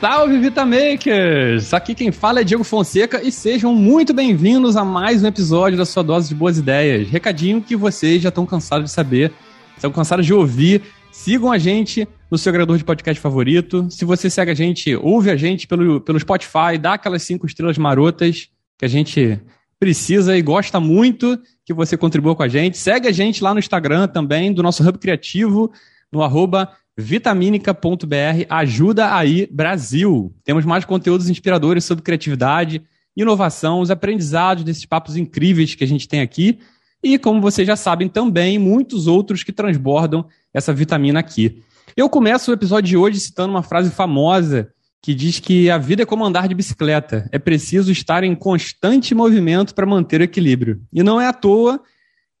Salve Vitamakers! Aqui quem fala é Diego Fonseca e sejam muito bem-vindos a mais um episódio da sua dose de boas ideias. Recadinho que vocês já estão cansados de saber, estão cansados de ouvir. Sigam a gente no seu agregador de podcast favorito. Se você segue a gente, ouve a gente pelo, pelo Spotify, dá aquelas cinco estrelas marotas que a gente precisa e gosta muito que você contribua com a gente. Segue a gente lá no Instagram também, do nosso Hub Criativo, no arroba vitaminica.br. Ajuda aí, Brasil. Temos mais conteúdos inspiradores sobre criatividade, inovação, os aprendizados desses papos incríveis que a gente tem aqui. E, como vocês já sabem, também muitos outros que transbordam essa vitamina aqui. Eu começo o episódio de hoje citando uma frase famosa que diz que a vida é como andar de bicicleta. É preciso estar em constante movimento para manter o equilíbrio. E não é à toa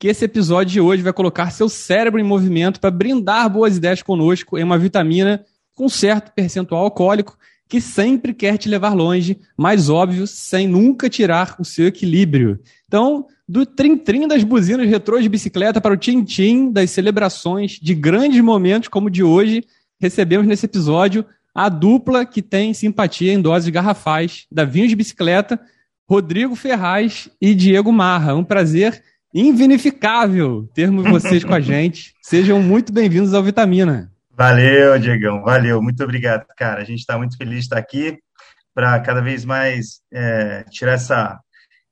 que esse episódio de hoje vai colocar seu cérebro em movimento para brindar boas ideias conosco em uma vitamina com certo percentual alcoólico que sempre quer te levar longe, mas óbvio, sem nunca tirar o seu equilíbrio. Então, do trim-trim das buzinas retrô de bicicleta para o tim-tim das celebrações de grandes momentos como o de hoje, recebemos nesse episódio a dupla que tem simpatia em doses garrafais da Vinhos de Bicicleta, Rodrigo Ferraz e Diego Marra. Um prazer invinificável termos vocês com a gente. Sejam muito bem-vindos ao Vitamina. Valeu, Diegão, valeu, muito obrigado, cara. A gente está muito feliz de estar aqui para cada vez mais é, tirar essa,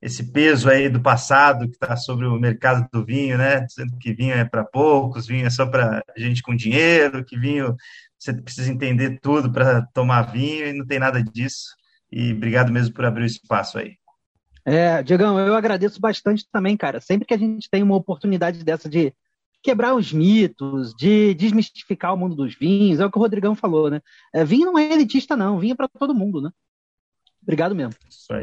esse peso aí do passado que está sobre o mercado do vinho, né? Dizendo que vinho é para poucos, vinho é só para gente com dinheiro, que vinho você precisa entender tudo para tomar vinho e não tem nada disso. E obrigado mesmo por abrir o espaço aí. É, Diegão, eu agradeço bastante também, cara. Sempre que a gente tem uma oportunidade dessa de quebrar os mitos, de desmistificar o mundo dos vinhos, é o que o Rodrigão falou, né? É, vinho não é elitista, não. Vinho é para todo mundo, né? Obrigado mesmo.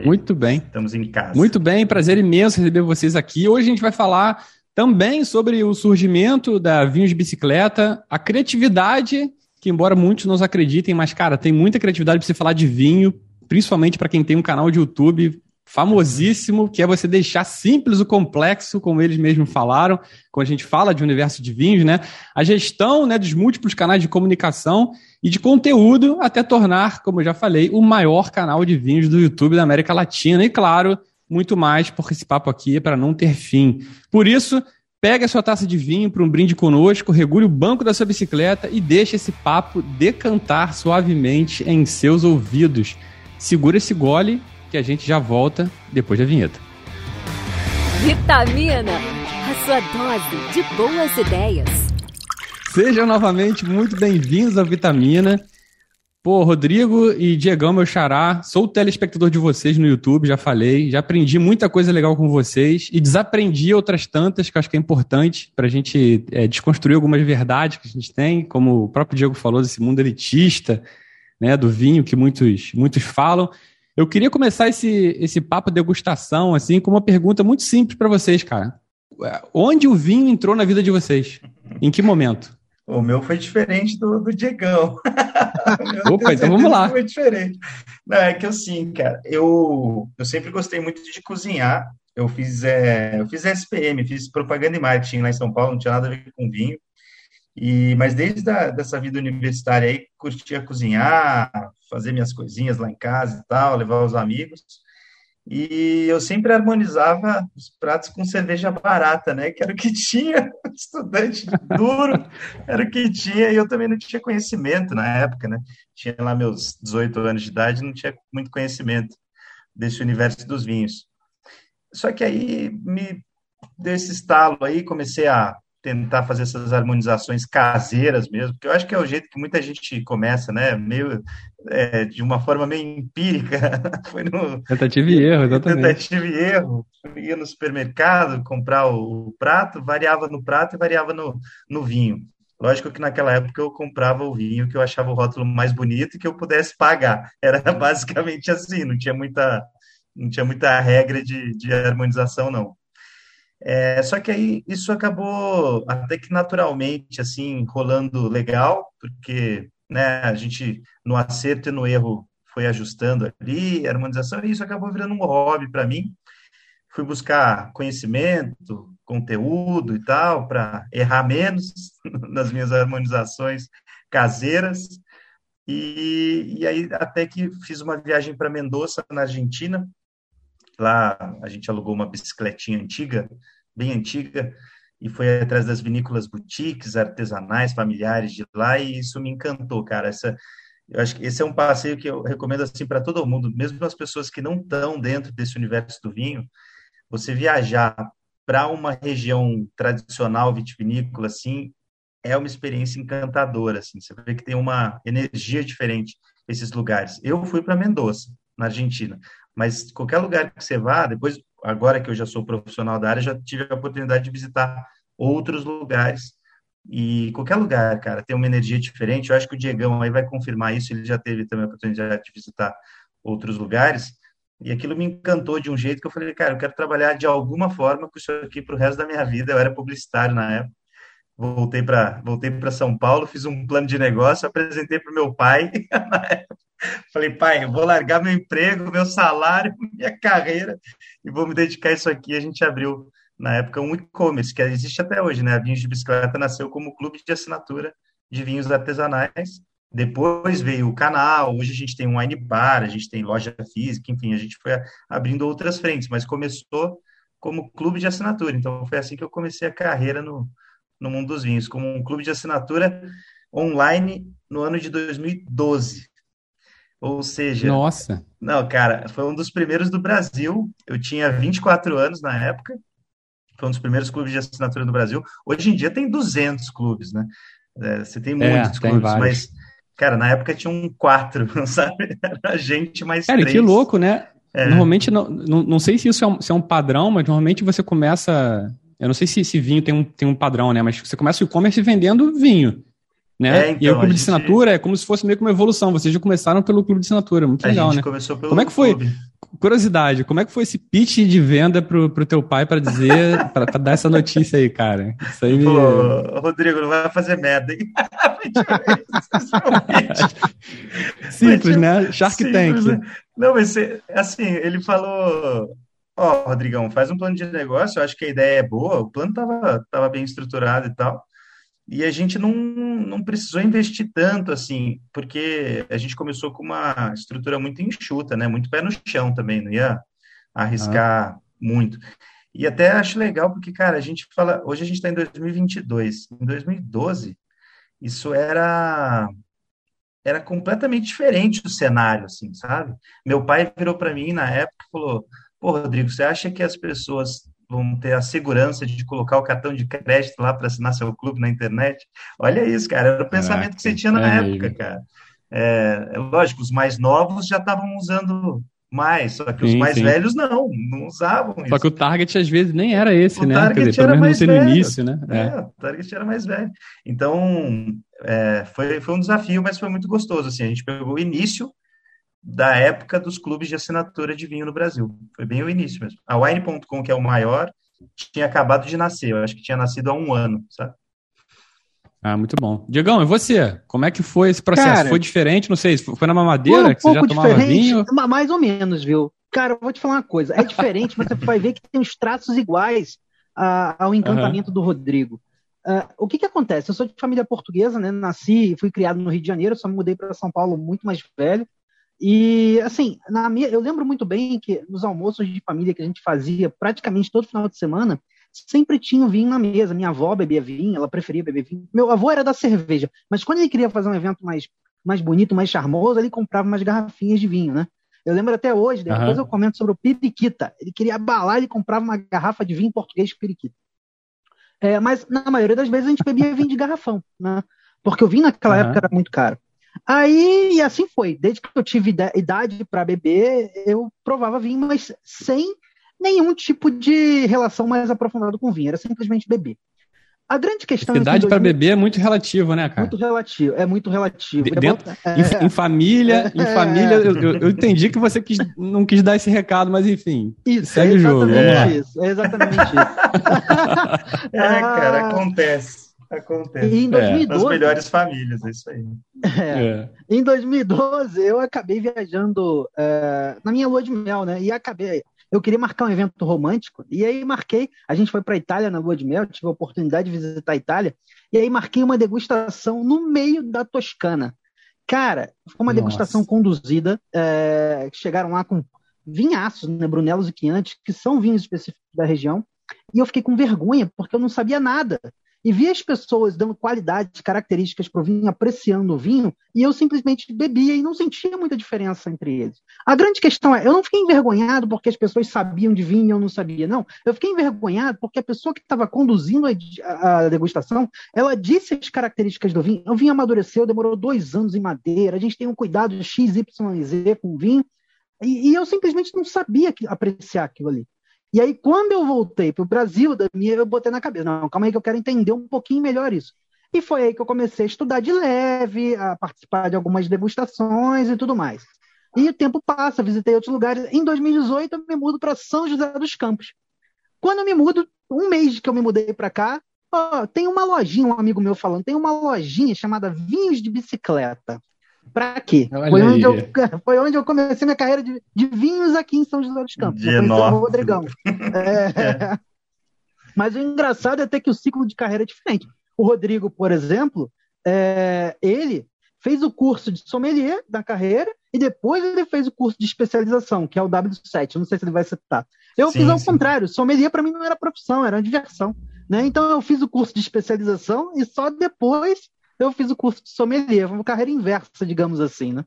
Muito bem. Estamos em casa. Muito bem, prazer imenso receber vocês aqui. Hoje a gente vai falar também sobre o surgimento da Vinhos de Bicicleta, a criatividade, que embora muitos não acreditem, mas, cara, tem muita criatividade para você falar de vinho, principalmente para quem tem um canal de YouTube famosíssimo, que é você deixar simples o complexo, como eles mesmos falaram, quando a gente fala de universo de vinhos, né? A gestão né, dos múltiplos canais de comunicação e de conteúdo até tornar, como eu já falei, o maior canal de vinhos do YouTube da América Latina. E claro, muito mais, porque esse papo aqui é para não ter fim. Por isso, pega a sua taça de vinho para um brinde conosco, regule o banco da sua bicicleta e deixe esse papo decantar suavemente em seus ouvidos. Segura esse gole que a gente já volta depois da vinheta. Vitamina, a sua dose de boas ideias. Sejam novamente muito bem-vindos à Vitamina. Pô, Rodrigo e Diegão, meu xará, sou telespectador de vocês no YouTube, já falei, já aprendi muita coisa legal com vocês e desaprendi outras tantas que acho que é importante para a gente é, desconstruir algumas verdades que a gente tem, como o próprio Diego falou, desse mundo elitista, né, do vinho que muitos, muitos falam. Eu queria começar esse, esse papo degustação, assim, com uma pergunta muito simples para vocês, cara. Onde o vinho entrou na vida de vocês? Em que momento? O meu foi diferente do, do Diegão. Opa, então vamos lá. Foi diferente. Não, é que assim, cara, eu, eu sempre gostei muito de cozinhar. Eu fiz, é, eu fiz SPM, fiz propaganda e marketing lá em São Paulo, não tinha nada a ver com vinho. E, mas desde a, dessa vida universitária aí, curtia cozinhar, fazer minhas coisinhas lá em casa e tal, levar os amigos. E eu sempre harmonizava os pratos com cerveja barata, né? Que era o que tinha, estudante duro, era o que tinha, e eu também não tinha conhecimento na época, né? Tinha lá meus 18 anos de idade, não tinha muito conhecimento desse universo dos vinhos. Só que aí me deu esse estalo aí, comecei a tentar fazer essas harmonizações caseiras mesmo, porque eu acho que é o jeito que muita gente começa, né? Meio é, de uma forma meio empírica. Foi no tentativa e erro, exatamente. Tentativa e erro. Eu ia no supermercado comprar o, o, prato, variava no prato e variava no, no vinho. Lógico que naquela época eu comprava o vinho que eu achava o rótulo mais bonito e que eu pudesse pagar. Era basicamente assim, não tinha muita, não tinha muita regra de, de harmonização, não. É, só que aí isso acabou até que naturalmente assim rolando legal, porque né, a gente no acerto e no erro foi ajustando ali, a harmonização, e isso acabou virando um hobby para mim. Fui buscar conhecimento, conteúdo e tal, para errar menos nas minhas harmonizações caseiras. E, e aí, até que fiz uma viagem para Mendoza, na Argentina. Lá a gente alugou uma bicicletinha antiga, bem antiga, e foi atrás das vinícolas boutiques, artesanais, familiares de lá, e isso me encantou, cara. Essa, eu acho que esse é um passeio que eu recomendo assim para todo mundo, mesmo as pessoas que não estão dentro desse universo do vinho, você viajar para uma região tradicional vitivinícola assim, é uma experiência encantadora, assim. Você vê que tem uma energia diferente esses lugares. Eu fui para Mendoza, na Argentina, mas qualquer lugar que você vá, depois, agora que eu já sou profissional da área, já tive a oportunidade de visitar outros lugares. E qualquer lugar, cara, tem uma energia diferente. Eu acho que o Diegão aí vai confirmar isso. Ele já teve também a oportunidade de visitar outros lugares. E aquilo me encantou de um jeito que eu falei, cara, eu quero trabalhar de alguma forma com isso aqui para o resto da minha vida. Eu era publicitário na época voltei para voltei para São Paulo, fiz um plano de negócio, apresentei para o meu pai. Falei, pai, eu vou largar meu emprego, meu salário, minha carreira e vou me dedicar a isso aqui. A gente abriu na época um e-commerce que existe até hoje, né? A Vinhos de Bicicleta nasceu como clube de assinatura de vinhos artesanais. Depois veio o canal, hoje a gente tem um wine bar, a gente tem loja física, enfim, a gente foi abrindo outras frentes, mas começou como clube de assinatura. Então foi assim que eu comecei a carreira no, no mundo dos vinhos, como um clube de assinatura online no ano de 2012. Ou seja. Nossa! Não, cara, foi um dos primeiros do Brasil. Eu tinha 24 anos na época. Foi um dos primeiros clubes de assinatura do Brasil. Hoje em dia tem 200 clubes, né? É, você tem é, muitos é, tem clubes, vários. mas, cara, na época tinha um quatro, sabe? Era a gente mais Cara, três. que louco, né? É. Normalmente, não, não, não sei se isso é um, se é um padrão, mas normalmente você começa eu não sei se esse vinho tem um, tem um padrão, né? Mas você começa o e-commerce vendendo vinho. Né? É, então, e o clube de assinatura é como se fosse meio que uma evolução. Vocês já começaram pelo clube de assinatura, muito legal, né? Começou pelo como é que foi? Clube. Curiosidade, como é que foi esse pitch de venda pro, pro teu pai para dizer, para dar essa notícia aí, cara? Isso aí me... Pô, Rodrigo, não vai fazer merda, hein? Simples, né? Shark Simples, Tank. Né? Não, mas assim, ele falou Ó, oh, Rodrigão, faz um plano de negócio, eu acho que a ideia é boa, o plano estava tava bem estruturado e tal, e a gente não, não precisou investir tanto, assim, porque a gente começou com uma estrutura muito enxuta, né, muito pé no chão também, não ia arriscar ah. muito. E até acho legal, porque, cara, a gente fala, hoje a gente está em 2022, em 2012, isso era era completamente diferente o cenário, assim, sabe? Meu pai virou para mim na época e falou: Pô, Rodrigo, você acha que as pessoas vão ter a segurança de colocar o cartão de crédito lá para assinar seu clube na internet? Olha isso, cara, era o pensamento Caraca, que você tinha na é época, mesmo. cara. É, lógico, os mais novos já estavam usando mais, só que sim, os mais sim. velhos não, não usavam só isso. que o target às vezes nem era esse, o né? Target dizer, era mais velho. no início, né? É. é. o target era mais velho. Então, é, foi, foi um desafio, mas foi muito gostoso, assim, a gente pegou o início da época dos clubes de assinatura de vinho no Brasil. Foi bem o início mesmo. A Wine.com, que é o maior, tinha acabado de nascer. Eu acho que tinha nascido há um ano, sabe? Ah, muito bom. Diegão, e você? Como é que foi esse processo? Cara, foi diferente? Não sei, foi na mamadeira um que você já tomava vinho? Mais ou menos, viu? Cara, eu vou te falar uma coisa. É diferente, mas você vai ver que tem os traços iguais uh, ao encantamento uhum. do Rodrigo. Uh, o que que acontece? Eu sou de família portuguesa, né? Nasci e fui criado no Rio de Janeiro, só me mudei para São Paulo muito mais velho. E, assim, na minha, eu lembro muito bem que nos almoços de família que a gente fazia praticamente todo final de semana, sempre tinha vinho na mesa. Minha avó bebia vinho, ela preferia beber vinho. Meu avô era da cerveja, mas quando ele queria fazer um evento mais, mais bonito, mais charmoso, ele comprava umas garrafinhas de vinho, né? Eu lembro até hoje, depois uhum. eu comento sobre o periquita. Ele queria abalar, ele comprava uma garrafa de vinho português periquita. É, mas na maioria das vezes a gente bebia vinho de garrafão, né? Porque o vinho naquela uhum. época era muito caro. Aí, e assim foi. Desde que eu tive idade para beber, eu provava vinho, mas sem nenhum tipo de relação mais aprofundada com vinho. Era simplesmente beber. A grande questão. Idade para beber é muito relativo, né, cara? Muito relativo, é muito relativo. De, dentro, é, em, em, família, é, em família, eu, eu, entendi que você quis, não quis dar esse recado, mas enfim. Isso, segue é o jogo. Isso, é exatamente isso. é, cara, acontece. Acontece. E em 2012, é, nas melhores famílias, é isso aí. É, é. Em 2012, eu acabei viajando é, na minha lua de mel, né? E acabei. Eu queria marcar um evento romântico, e aí marquei. A gente foi para a Itália na lua de mel, tive a oportunidade de visitar a Itália, e aí marquei uma degustação no meio da Toscana. Cara, foi uma Nossa. degustação conduzida. É, chegaram lá com vinhaços, né, Brunelos e Chianti, que são vinhos específicos da região. E eu fiquei com vergonha, porque eu não sabia nada e vi as pessoas dando qualidades, características para o vinho, apreciando o vinho, e eu simplesmente bebia e não sentia muita diferença entre eles. A grande questão é, eu não fiquei envergonhado porque as pessoas sabiam de vinho e eu não sabia, não. Eu fiquei envergonhado porque a pessoa que estava conduzindo a, a, degustação, ela disse as características do vinho. O vinho amadureceu, demorou dois anos em madeira, a gente tem um cuidado X, Y, Z com o vinho, e, e eu simplesmente não sabia que, apreciar aquilo ali. E aí, quando eu voltei para o Brasil, eu botei na cabeça, não, calma aí que eu quero entender um pouquinho melhor isso. E foi aí que eu comecei a estudar de leve, a participar de algumas degustações e tudo mais. E o tempo passa, visitei outros lugares. Em 2018, eu me mudo para São José dos Campos. Quando eu me mudo, um mês que eu me mudei para cá, ó, tem uma lojinha, um amigo meu falando, tem uma lojinha chamada Vinhos de Bicicleta. Para quê? Foi onde, eu, foi onde eu comecei minha carreira de, de vinhos aqui em São José dos Campos. De o Rodrigão. É. É. Mas o engraçado é ter que o ciclo de carreira é diferente. O Rodrigo, por exemplo, é, ele fez o curso de sommelier da carreira e depois ele fez o curso de especialização, que é o W7. não sei se ele vai citar. Eu sim, fiz ao sim. contrário. Sommelier para mim não era profissão, era uma diversão. Né? Então eu fiz o curso de especialização e só depois eu fiz o curso de sommelier, uma carreira inversa, digamos assim, né?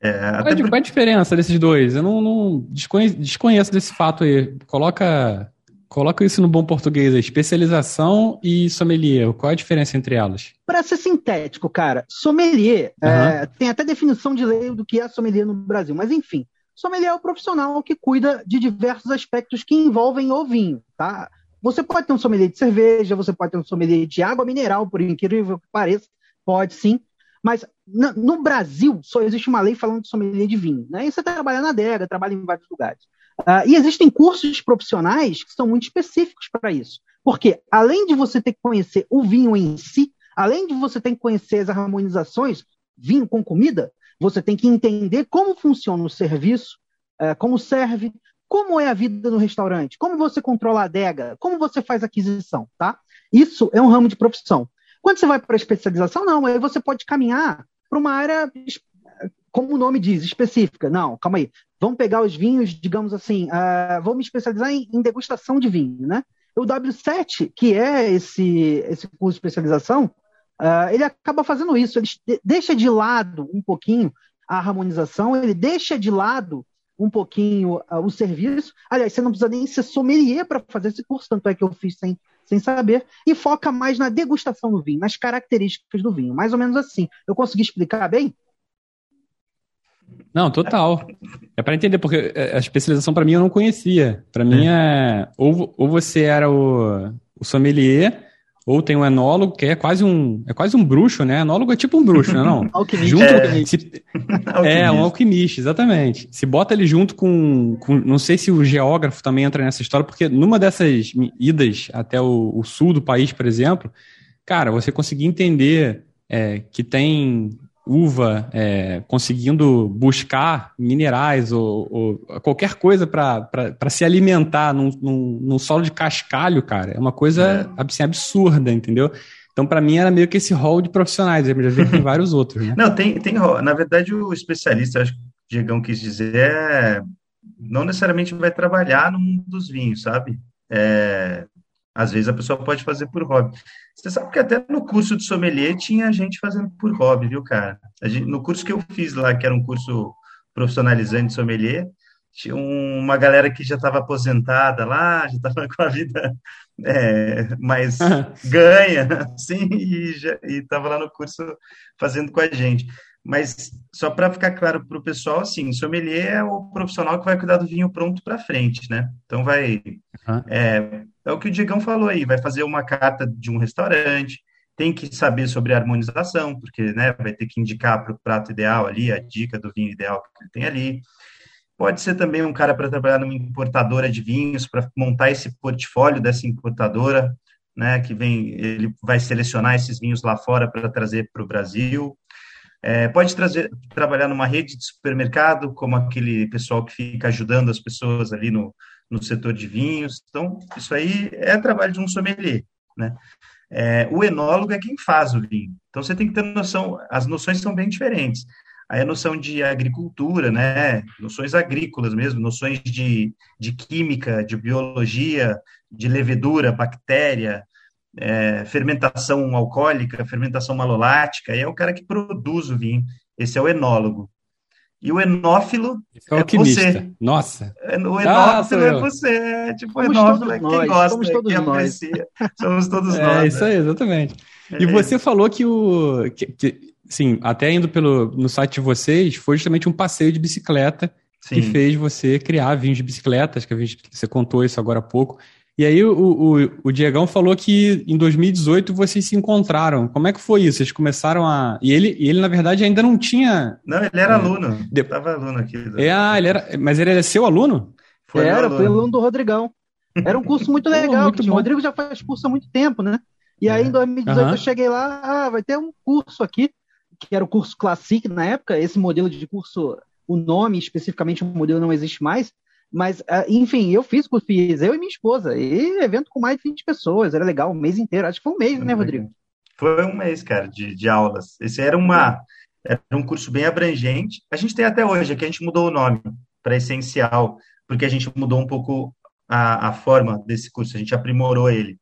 É, qual, é, qual, é a diferença desses dois? Eu não, não desconheço, desconheço, desse fato aí. Coloca, coloca isso no bom português aí. Especialização e sommelier. Qual é a diferença entre elas? Para ser sintético, cara, sommelier uhum. é, tem até definição de lei do que é sommelier no Brasil, mas enfim, sommelier é o profissional que cuida de diversos aspectos que envolvem o vinho, tá? Você pode ter um sommelier de cerveja, você pode ter um sommelier de água mineral, por incrível que pareça, pode sim. Mas no Brasil só existe uma lei falando de sommelier de vinho. Né? E você trabalha na adega, trabalha em vários lugares. Uh, e existem cursos profissionais que são muito específicos para isso. Porque além de você ter que conhecer o vinho em si, além de você ter que conhecer as harmonizações, vinho com comida, você tem que entender como funciona o serviço, uh, como serve, como é a vida no restaurante? Como você controla a adega? Como você faz aquisição, tá? Isso é um ramo de profissão. Quando você vai para a especialização, não, aí você pode caminhar para uma área, como o nome diz, específica. Não, calma aí. Vamos pegar os vinhos, digamos assim, uh, vou me especializar em, em, degustação de vinho, né? O W7, que é esse, esse curso de especialização, uh, ele acaba fazendo isso. Ele deixa de lado um pouquinho a harmonização, ele deixa de lado um pouquinho uh, o serviço. Aliás, você não precisa nem ser sommelier para fazer esse curso, tanto é que eu fiz sem, sem saber, e foca mais na degustação do vinho, nas características do vinho, mais ou menos assim. Eu consegui explicar bem? Não, total. É para entender, porque a especialização para mim eu não conhecia. Para mim é, é ou, ou você era o, o sommelier, ou tem um enólogo que é quase um é quase um bruxo, né? Enólogo é tipo um bruxo, né? Não. alquimista. Junto, é. Se, é, um alquimista, exatamente. Se bota ele junto com, com, não sei se o geógrafo também entra nessa história, porque numa dessas idas até o, o sul do país, por exemplo, cara, você conseguir entender é, que tem uva é, conseguindo buscar minerais ou, ou qualquer coisa para se alimentar num, num, num, solo de cascalho, cara, é uma coisa é. assim, absurda, entendeu? Então, para mim, era meio que esse rol de profissionais, eu já vi que tem vários outros, né? Não, tem, tem na verdade, o especialista, acho que o Diegão quis dizer, é, não necessariamente vai trabalhar no mundo dos vinhos, sabe? É, às vezes a pessoa pode fazer por hobby. Você sabe que até no curso de sommelier tinha gente fazendo por hobby, viu, cara? Gente, no curso que eu fiz lá, que era um curso profissionalizante de sommelier, tinha uma galera que já estava aposentada lá, já estava com a vida é, mais ganha, assim, e estava lá no curso fazendo com a gente. Mas só para ficar claro para o pessoal, assim, sommelier é o profissional que vai cuidar do vinho pronto para frente, né? Então vai. Uhum. É, é o que o Diegão falou aí, vai fazer uma carta de um restaurante, tem que saber sobre a harmonização, porque né, vai ter que indicar para o prato ideal ali, a dica do vinho ideal que ele tem ali. Pode ser também um cara para trabalhar numa importadora de vinhos, para montar esse portfólio dessa importadora, né, que vem, ele vai selecionar esses vinhos lá fora para trazer para o Brasil. É, pode trazer, trabalhar numa rede de supermercado, como aquele pessoal que fica ajudando as pessoas ali no, no setor de vinhos. Então, isso aí é trabalho de um sommelier, né? É, o enólogo é quem faz o vinho. Então você tem que ter noção, as noções são bem diferentes. Aí a noção de agricultura, né? Noções agrícolas mesmo, noções de, de química, de biologia, de levedura, bactéria, é, fermentação alcoólica, fermentação malolática, é o cara que produz o vinho. Esse é o enólogo. E o enófilo é, é você. Nossa. É, o enófilo ah, é você. É, tipo, o enófilo é quem nós, gosta, somos todos quem nós. aprecia. Somos todos é, nós. É isso aí, exatamente. E você falou que o. Que, que, sim, até indo pelo, no site de vocês, foi justamente um passeio de bicicleta Sim. que fez você criar vinhos de bicicleta. Acho que você contou isso agora há pouco. E aí o, o, o Diegão falou que em 2018 vocês se encontraram. Como é que foi isso? Vocês começaram a. E ele, ele na verdade, ainda não tinha. Não, ele era é... aluno. De... Tava aluno aqui. Do... É, ah, ele era. Mas ele era seu aluno? Foi era, aluno. foi aluno do Rodrigão. Era um curso muito legal. muito o Rodrigo já faz curso há muito tempo, né? E aí, é. em 2018, uhum. eu cheguei lá, ah, vai ter um curso aqui, que era o curso Classic na época. Esse modelo de curso, o nome especificamente, o modelo não existe mais. Mas, ah, enfim, eu fiz, fiz eu e minha esposa. E evento com mais de 20 pessoas, era legal, um mês inteiro. Acho que foi um mês, né, Rodrigo? Foi um mês, cara, de, de aulas. Esse era uma era um curso bem abrangente. A gente tem até hoje, aqui a gente mudou o nome para essencial, porque a gente mudou um pouco a, a forma desse curso, a gente aprimorou ele.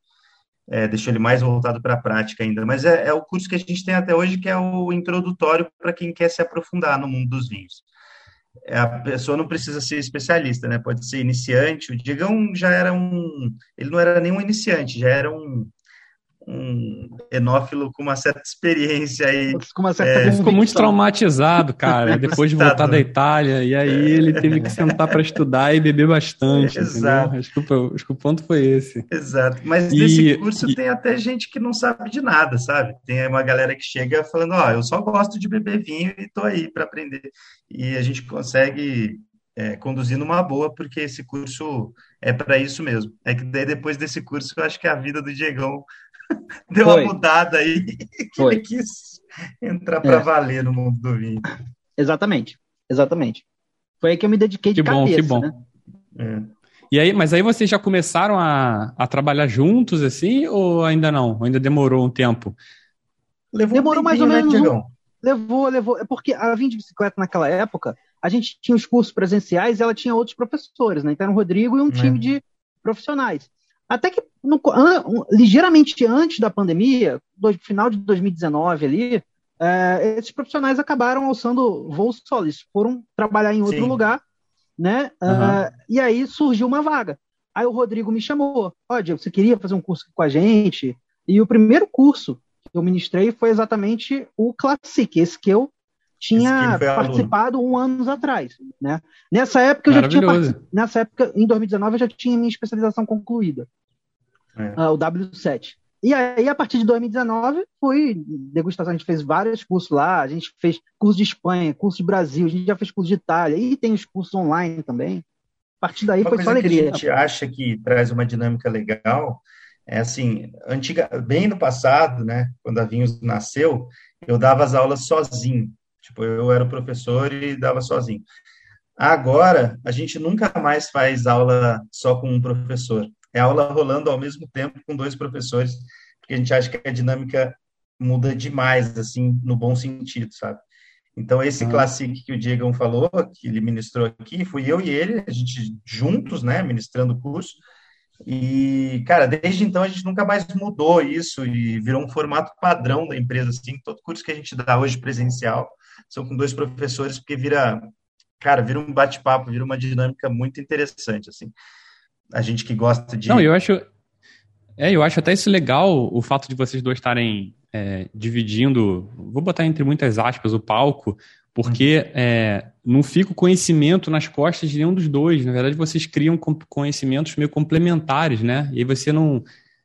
É, deixou ele mais voltado para a prática ainda. Mas é, é, o curso que a gente tem até hoje, que é o introdutório para quem quer se aprofundar no mundo dos vinhos. É, a pessoa não precisa ser especialista, né? Pode ser iniciante. O Digão já era um. Ele não era nenhum iniciante, já era um, um enófilo com uma certa experiência aí. Com uma certa é, ficou muito traumatizado, cara, depois de voltar da Itália. E aí ele teve que sentar para estudar e beber bastante. Exato. O, acho que, o, ponto foi esse. Exato. Mas e, nesse curso e... tem até gente que não sabe de nada, sabe? Tem uma galera que chega falando: Ó, oh, eu só gosto de beber vinho e tô aí para aprender. E a gente consegue é, conduzir numa boa, porque esse curso é para isso mesmo. É que daí depois desse curso eu acho que a vida do Diegão Deu Foi. uma mudada aí. Foi. Ele quis entrar para é. valer no mundo do vinho. Exatamente, exatamente. Foi aí que eu me dediquei de que cabeça, bom, que bom. Né? É. E aí, mas aí vocês já começaram a, a trabalhar juntos, assim, ou ainda não? Ainda demorou um tempo? Levou demorou um mais ou né, menos. Um, levou, levou. É porque a Vim de Bicicleta naquela época, a gente tinha os cursos presenciais e ela tinha outros professores, né? Então era o Rodrigo e um é. time de profissionais. Até que no, an, ligeiramente antes da pandemia, do final de 2019 ali, é, esses profissionais acabaram alçando voos solos, foram trabalhar em outro Sim. lugar, né? Uhum. Uh, e aí surgiu uma vaga. Aí o Rodrigo me chamou, ó, oh, você queria fazer um curso com a gente? E o primeiro curso que eu ministrei foi exatamente o Classic, esse que eu tinha participado um anos atrás, né? Nessa época eu já tinha nessa época em 2019 eu já tinha minha especialização concluída é. uh, o W7. E aí, a partir de 2019, foi degustação. A gente fez vários cursos lá. A gente fez curso de Espanha, curso de Brasil, a gente já fez curso de Itália. E tem os cursos online também. A partir daí uma foi só alegria. Que a gente acha que traz uma dinâmica legal é assim, antiga, bem no passado, né, quando a Vinhos nasceu, eu dava as aulas sozinho. Tipo, eu era o professor e dava sozinho. Agora, a gente nunca mais faz aula só com um professor é aula rolando ao mesmo tempo com dois professores, porque a gente acha que a dinâmica muda demais, assim, no bom sentido, sabe? Então, esse ah. Classic que o Diego falou, que ele ministrou aqui, fui eu e ele, a gente juntos, né, ministrando o curso. E, cara, desde então a gente nunca mais mudou isso e virou um formato padrão da empresa, assim. Todo curso que a gente dá hoje presencial são com dois professores, porque vira, cara, vira um bate-papo, vira uma dinâmica muito interessante, assim a gente que gosta de. Não, eu acho. É, eu acho até isso legal, o fato de vocês dois estarem é, dividindo, vou botar entre muitas aspas, o palco, porque uhum. é, não fica o conhecimento nas costas de nenhum dos dois. Na verdade, vocês criam conhecimentos meio complementares, né? E aí você não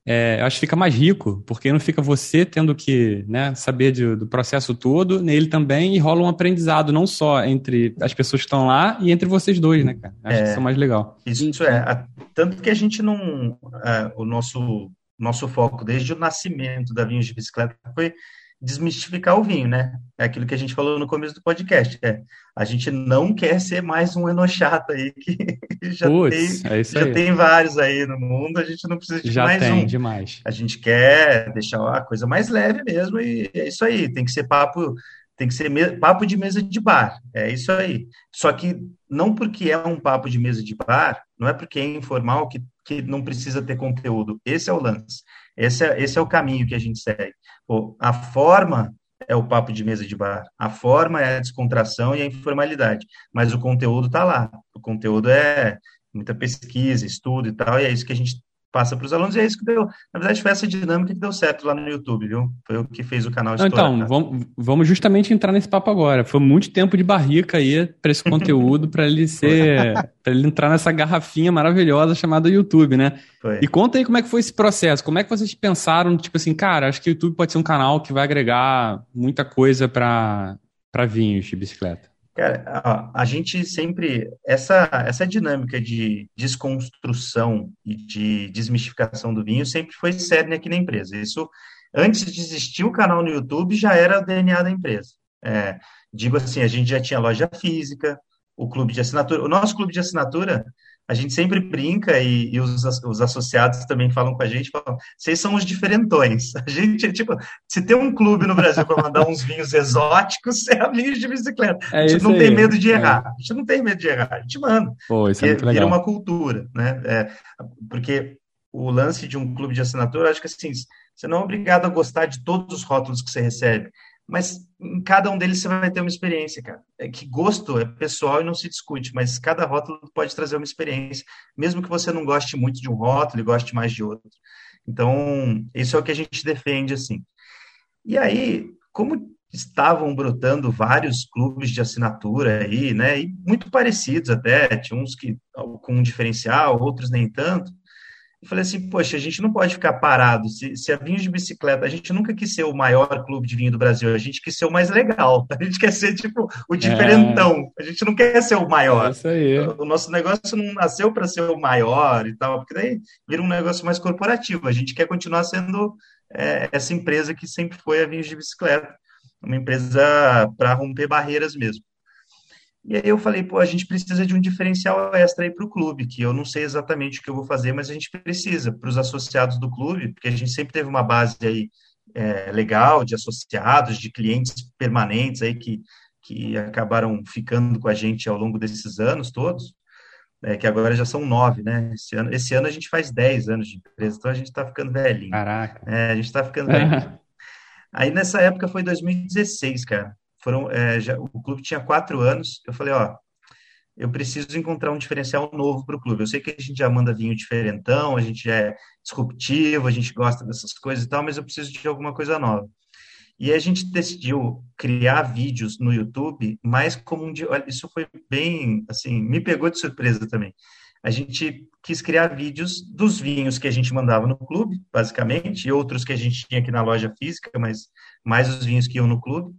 é, acho que fica mais rico, porque não fica você tendo que né, saber de, do processo todo, nele também, e rola um aprendizado não só entre as pessoas que estão lá e entre vocês dois, né, cara? Acho é, que isso é mais legal. Isso é, tanto que a gente não, é, o nosso, nosso foco desde o nascimento da Vinhos de Bicicleta foi desmistificar o vinho, né? É aquilo que a gente falou no começo do podcast. É, a gente não quer ser mais um enochato aí, que já, Puts, tem, é já aí. tem vários aí no mundo, a gente não precisa de já mais tem, um. demais. A gente quer deixar a coisa mais leve mesmo, e é isso aí, tem que ser papo, tem que ser papo de mesa de bar, é isso aí. Só que não porque é um papo de mesa de bar, não é porque é informal que, que não precisa ter conteúdo. Esse é o lance. Esse é, esse é o caminho que a gente segue. Pô, a forma é o papo de mesa de bar, a forma é a descontração e a informalidade, mas o conteúdo está lá. O conteúdo é muita pesquisa, estudo e tal, e é isso que a gente passa para os alunos, e é isso que deu. Na verdade, foi essa dinâmica que deu certo lá no YouTube, viu? Foi o que fez o canal estourar. Então, vamos, vamos justamente entrar nesse papo agora. Foi muito tempo de barrica aí para esse conteúdo, para ele ser. para ele entrar nessa garrafinha maravilhosa chamada YouTube, né? Foi. E conta aí como é que foi esse processo. Como é que vocês pensaram, tipo assim, cara, acho que o YouTube pode ser um canal que vai agregar muita coisa para vinhos de bicicleta? Cara, a, a, gente sempre. Essa, essa dinâmica de desconstrução e de desmistificação do vinho sempre foi cerne aqui na empresa. Isso, antes de existir o canal no YouTube, já era o DNA da empresa. É, digo assim, a gente já tinha loja física, o clube de assinatura. O nosso clube de assinatura a gente sempre brinca e, e os, os, associados também falam com a gente, falam, vocês são os diferentões. A gente, tipo, se tem um clube no Brasil para mandar uns vinhos exóticos, é a vinhos de bicicleta. É a gente não aí. tem medo de errar. É. A gente não tem medo de errar, a gente manda. Pô, isso é muito legal. Vira uma cultura, né? É, porque o lance de um clube de assinatura, acho que assim, você não é obrigado a gostar de todos os rótulos que você recebe mas em cada um deles você vai ter uma experiência, cara. É que gosto é pessoal e não se discute, mas cada rótulo pode trazer uma experiência, mesmo que você não goste muito de um rótulo e goste mais de outro. Então, isso é o que a gente defende, assim. E aí, como estavam brotando vários clubes de assinatura aí, né, e muito parecidos até, tinha uns que com um diferencial, outros nem tanto, eu falei assim, poxa, a gente não pode ficar parado. Se, se a vinho de bicicleta, a gente nunca quis ser o maior clube de vinho do Brasil, a gente quis ser o mais legal. A gente quer ser, tipo, o é. diferentão. É. A gente não quer ser o maior. É isso aí. O, o nosso negócio não nasceu para ser o maior e tal, porque daí vira um negócio mais corporativo. A gente quer continuar sendo é, essa empresa que sempre foi a Vinhos de Bicicleta. Uma empresa para romper barreiras mesmo. E aí eu falei, pô, a gente precisa de um diferencial extra aí para o clube, que eu não sei exatamente o que eu vou fazer, mas a gente precisa para os associados do clube, porque a gente sempre teve uma base aí é, legal de associados, de clientes permanentes aí que, que acabaram ficando com a gente ao longo desses anos todos, é, que agora já são nove, né? Esse ano, esse ano a gente faz dez anos de empresa, então a gente está ficando velhinho. Caraca. É, a gente está ficando velhinho. aí nessa época foi 2016, cara foram, é, já, o clube tinha quatro anos. Eu falei, ó, eu preciso encontrar um diferencial novo para o clube. Eu sei que a gente já manda vinho diferentão, a gente é disruptivo, a gente gosta dessas coisas e tal, mas eu preciso de alguma coisa nova. E a gente decidiu criar vídeos no YouTube, mais como um dia. Isso foi bem, assim, me pegou de surpresa também. A gente quis criar vídeos dos vinhos que a gente mandava no clube, basicamente, e outros que a gente tinha aqui na loja física, mas mais os vinhos que iam no clube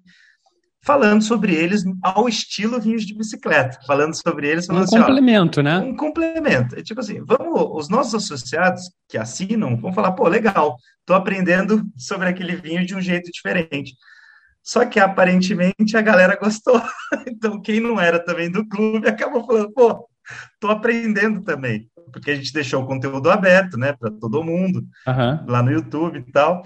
falando sobre eles ao estilo vinhos de bicicleta, falando sobre eles. Falando um assim, complemento, ó, né? Um complemento. É tipo assim, vamos, os nossos associados que assinam vão falar, pô, legal, estou aprendendo sobre aquele vinho de um jeito diferente. Só que aparentemente a galera gostou. Então, quem não era também do clube acabou falando, pô, estou aprendendo também. Porque a gente deixou o conteúdo aberto, né, para todo mundo, uhum. lá no YouTube e tal.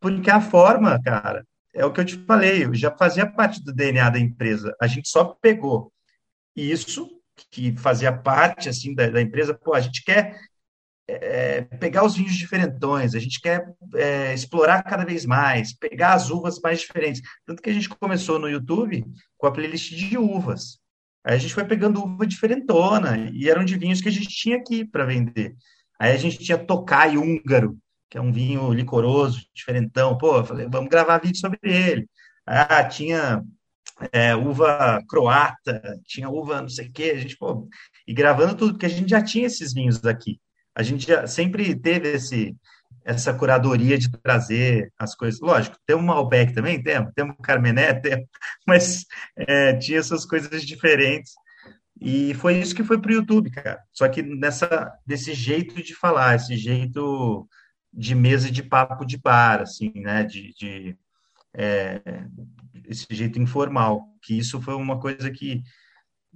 Porque a forma, cara, é o que eu te falei, eu já fazia parte do DNA da empresa. A gente só pegou isso, que fazia parte assim da, da empresa. Pô, a gente quer é, pegar os vinhos diferentões, a gente quer é, explorar cada vez mais, pegar as uvas mais diferentes. Tanto que a gente começou no YouTube com a playlist de uvas. Aí a gente foi pegando uva diferentona, e eram de vinhos que a gente tinha aqui para vender. Aí a gente tinha Tokai húngaro, que é um vinho licoroso, diferentão. Pô, eu falei, vamos gravar vídeo sobre ele. Ah, tinha é, uva croata, tinha uva não sei o quê, a gente, pô, e gravando tudo, porque a gente já tinha esses vinhos aqui. A gente já sempre teve esse, essa curadoria de trazer as coisas. Lógico, tem um Malbec também, temos, temos um Carmené, temos, mas é, tinha essas coisas diferentes. E foi isso que foi para o YouTube, cara. Só que nessa, desse jeito de falar, esse jeito de mesa de papo de bar, assim, né? De, de é, esse jeito informal, que isso foi uma coisa que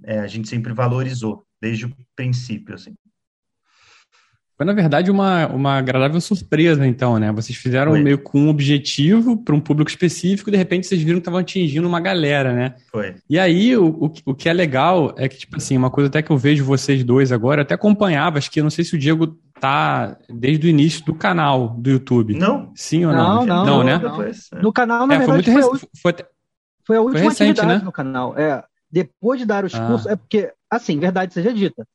é, a gente sempre valorizou, desde o princípio, assim. Foi, na verdade, uma, uma agradável surpresa, então, né? Vocês fizeram Foi. meio com um objetivo para um público específico de repente, vocês viram que estavam atingindo uma galera, né? Foi. E aí, o, o, o, que é legal é que, tipo assim, uma coisa até que eu vejo vocês dois agora, eu até acompanhava, acho que, não sei se o Diego tá desde o início do canal do YouTube. Não. Sim ou não? Não, não. não né? Depois, é. No canal, na é, verdade, foi, muito foi, foi, foi, a última foi recente, atividade né? no canal. É, depois de dar os ah. cursos, é porque, assim, verdade seja dita,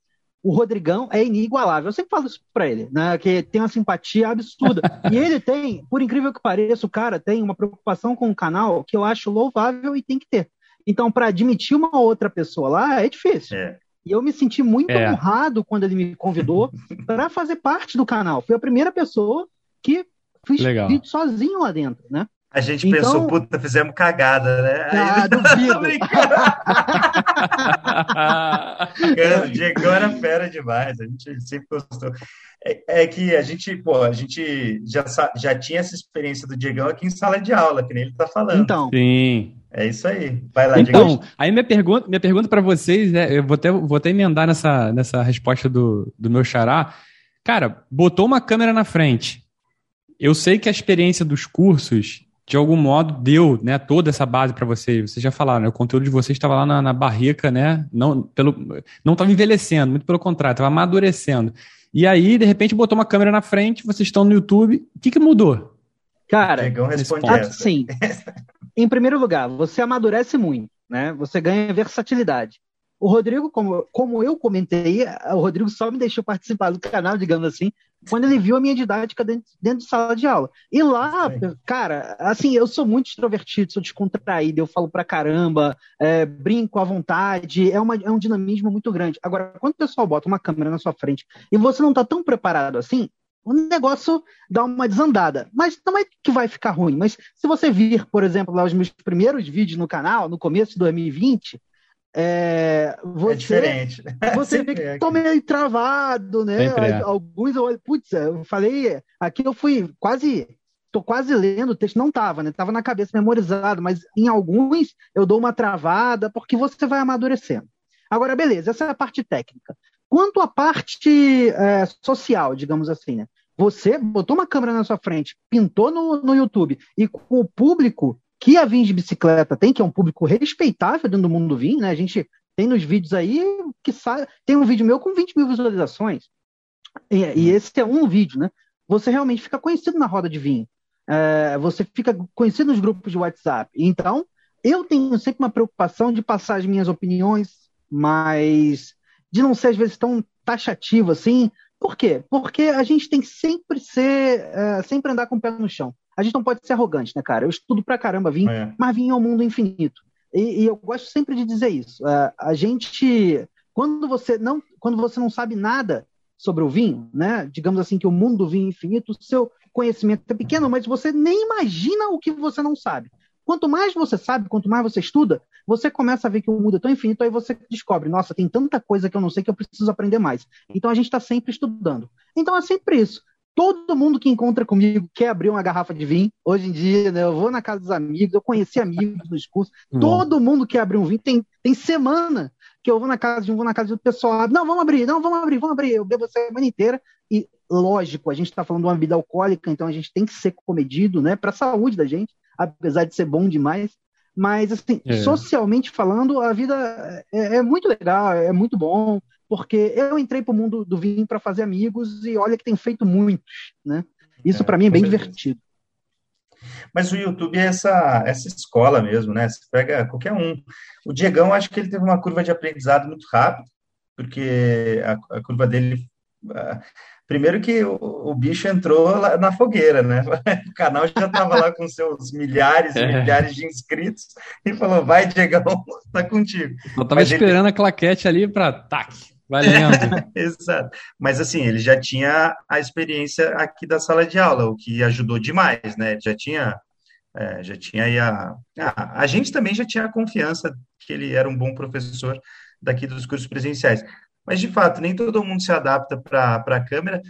o Rodrigão é inigualável. Eu sempre falo isso pra ele, né? Que tem uma simpatia absurda. e ele tem, por incrível que pareça, o cara tem uma preocupação com o canal que eu acho louvável e tem que ter. Então, para admitir uma outra pessoa lá é difícil. É. E eu me senti muito é. honrado quando ele me convidou para fazer parte do canal. Foi a primeira pessoa que fiz Legal. vídeo sozinho lá dentro, né? A gente então, pensou, puta, fizemos cagada, né? Ah, duvido. o Diego era fera demais, a gente sempre gostou. É, é, que a gente, pô, a gente já, já tinha essa experiência do Diegão aqui em sala de aula, que nem ele tá falando. Então. Sim. É isso aí. Vai lá, Então, aí minha pergunta, minha pergunta para vocês, é, eu vou até, vou até emendar nessa, nessa resposta do, do meu xará. Cara, botou uma câmera na frente. Eu sei que a experiência dos cursos de algum modo deu né, toda essa base para vocês. Vocês já falaram, né, o conteúdo de vocês estava lá na, na, barrica, né? Não pelo, não estava envelhecendo, muito pelo contrário, estava amadurecendo. E aí, de repente, botou uma câmera na frente, vocês estão no YouTube. O que, que mudou? Cara, assim, em primeiro lugar, você amadurece muito, né? Você ganha versatilidade. O Rodrigo, como, como eu comentei, o Rodrigo só me deixou participar do canal, digamos assim, quando ele viu a minha didática dentro, dentro de sala de aula. E lá, cara, assim, eu sou muito extrovertido, sou descontraído, eu falo pra caramba, é, brinco à vontade, é, uma, é um dinamismo muito grande. Agora, quando o pessoal bota uma câmera na sua frente e você não tá tão preparado assim, o negócio dá uma desandada. Mas não é que vai ficar ruim. Mas se você vir, por exemplo, lá os meus primeiros vídeos no canal, no começo de 2020, é, você, é diferente. Você vê que é tô meio travado, né? É. Alguns eu putz, eu falei, aqui eu fui quase, tô quase lendo o texto, não tava, né? Tava na cabeça memorizado, mas em alguns eu dou uma travada porque você vai amadurecendo. Agora, beleza, essa é a parte técnica. Quanto à parte é, social, digamos assim, né? Você botou uma câmera na sua frente, pintou no, no YouTube e com o público que a Vinho de Bicicleta tem, que é um público respeitável dentro do mundo do vinho, né? A gente tem nos vídeos aí que sai. Tem um vídeo meu com 20 mil visualizações. E, e esse é um vídeo, né? Você realmente fica conhecido na roda de vinho. É, você fica conhecido nos grupos de WhatsApp. Então, eu tenho sempre uma preocupação de passar as minhas opiniões, mas de não ser às vezes tão taxativo assim. Por quê? Porque a gente tem que sempre ser, é, sempre andar com o pé no chão a gente não pode ser arrogante, né, cara? Eu estudo pra caramba vinho, é. mas vinho é um mundo infinito. E, e, eu gosto sempre de dizer isso. Uh, a gente, quando você não, quando você não sabe nada sobre o vinho, né? Digamos assim que o mundo do vinho é infinito, o seu conhecimento é pequeno, mas você nem imagina o que você não sabe. Quanto mais você sabe, quanto mais você estuda, você começa a ver que o mundo é tão infinito, aí você descobre, nossa, tem tanta coisa que eu não sei que eu preciso aprender mais. Então a gente está sempre estudando. Então é sempre isso. Todo mundo que encontra comigo quer abrir uma garrafa de vinho. Hoje em dia, né, eu vou na casa dos amigos, eu conheci amigos nos cursos. Todo mundo quer abrir um vinho. Tem, tem semana que eu vou na casa de um, vou na casa do pessoal. Não, vamos abrir, não, vamos abrir, vamos abrir. Eu bebo a semana inteira. E, lógico, a gente está falando de uma vida alcoólica, então a gente tem que ser comedido, né, para a saúde da gente, apesar de ser bom demais. Mas, assim, é. socialmente falando, a vida é, é muito legal, é muito bom porque eu entrei para o mundo do vinho para fazer amigos e olha que tem feito muitos, né? Isso é, para mim é bem certeza. divertido. Mas o YouTube é essa, essa escola mesmo, né? Você pega qualquer um. O Diegão, acho que ele teve uma curva de aprendizado muito rápida, porque a, a curva dele. Primeiro que o, o, bicho entrou na fogueira, né? O canal já estava lá com seus milhares e é. milhares de inscritos e falou: vai, Diegão, tá contigo. Eu tava Mas esperando ele... a claquete ali para tac. Valendo. Exato. Mas assim, ele já tinha a experiência aqui da sala de aula, o que ajudou demais, né? Já tinha, é, já tinha aí a, a. A gente também já tinha a confiança que ele era um bom professor daqui dos cursos presenciais. Mas, de fato, nem todo mundo se adapta para a câmera.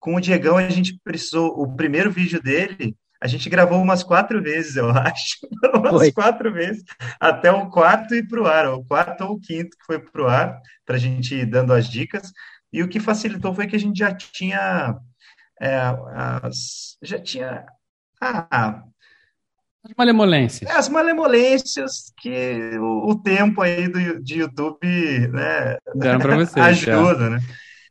Com o Diegão, a gente precisou. O primeiro vídeo dele, A gente gravou umas quatro vezes, eu acho. umas foi. quatro vezes, até o quarto ir para o ar, o quarto ou o quinto que foi para o ar, para a gente ir dando as dicas. E o que facilitou foi que a gente já tinha. É, as, já tinha. Ah, as malemolências. É, as malemolências que o, o, tempo aí do, de YouTube né, Deram para você. ajuda, né?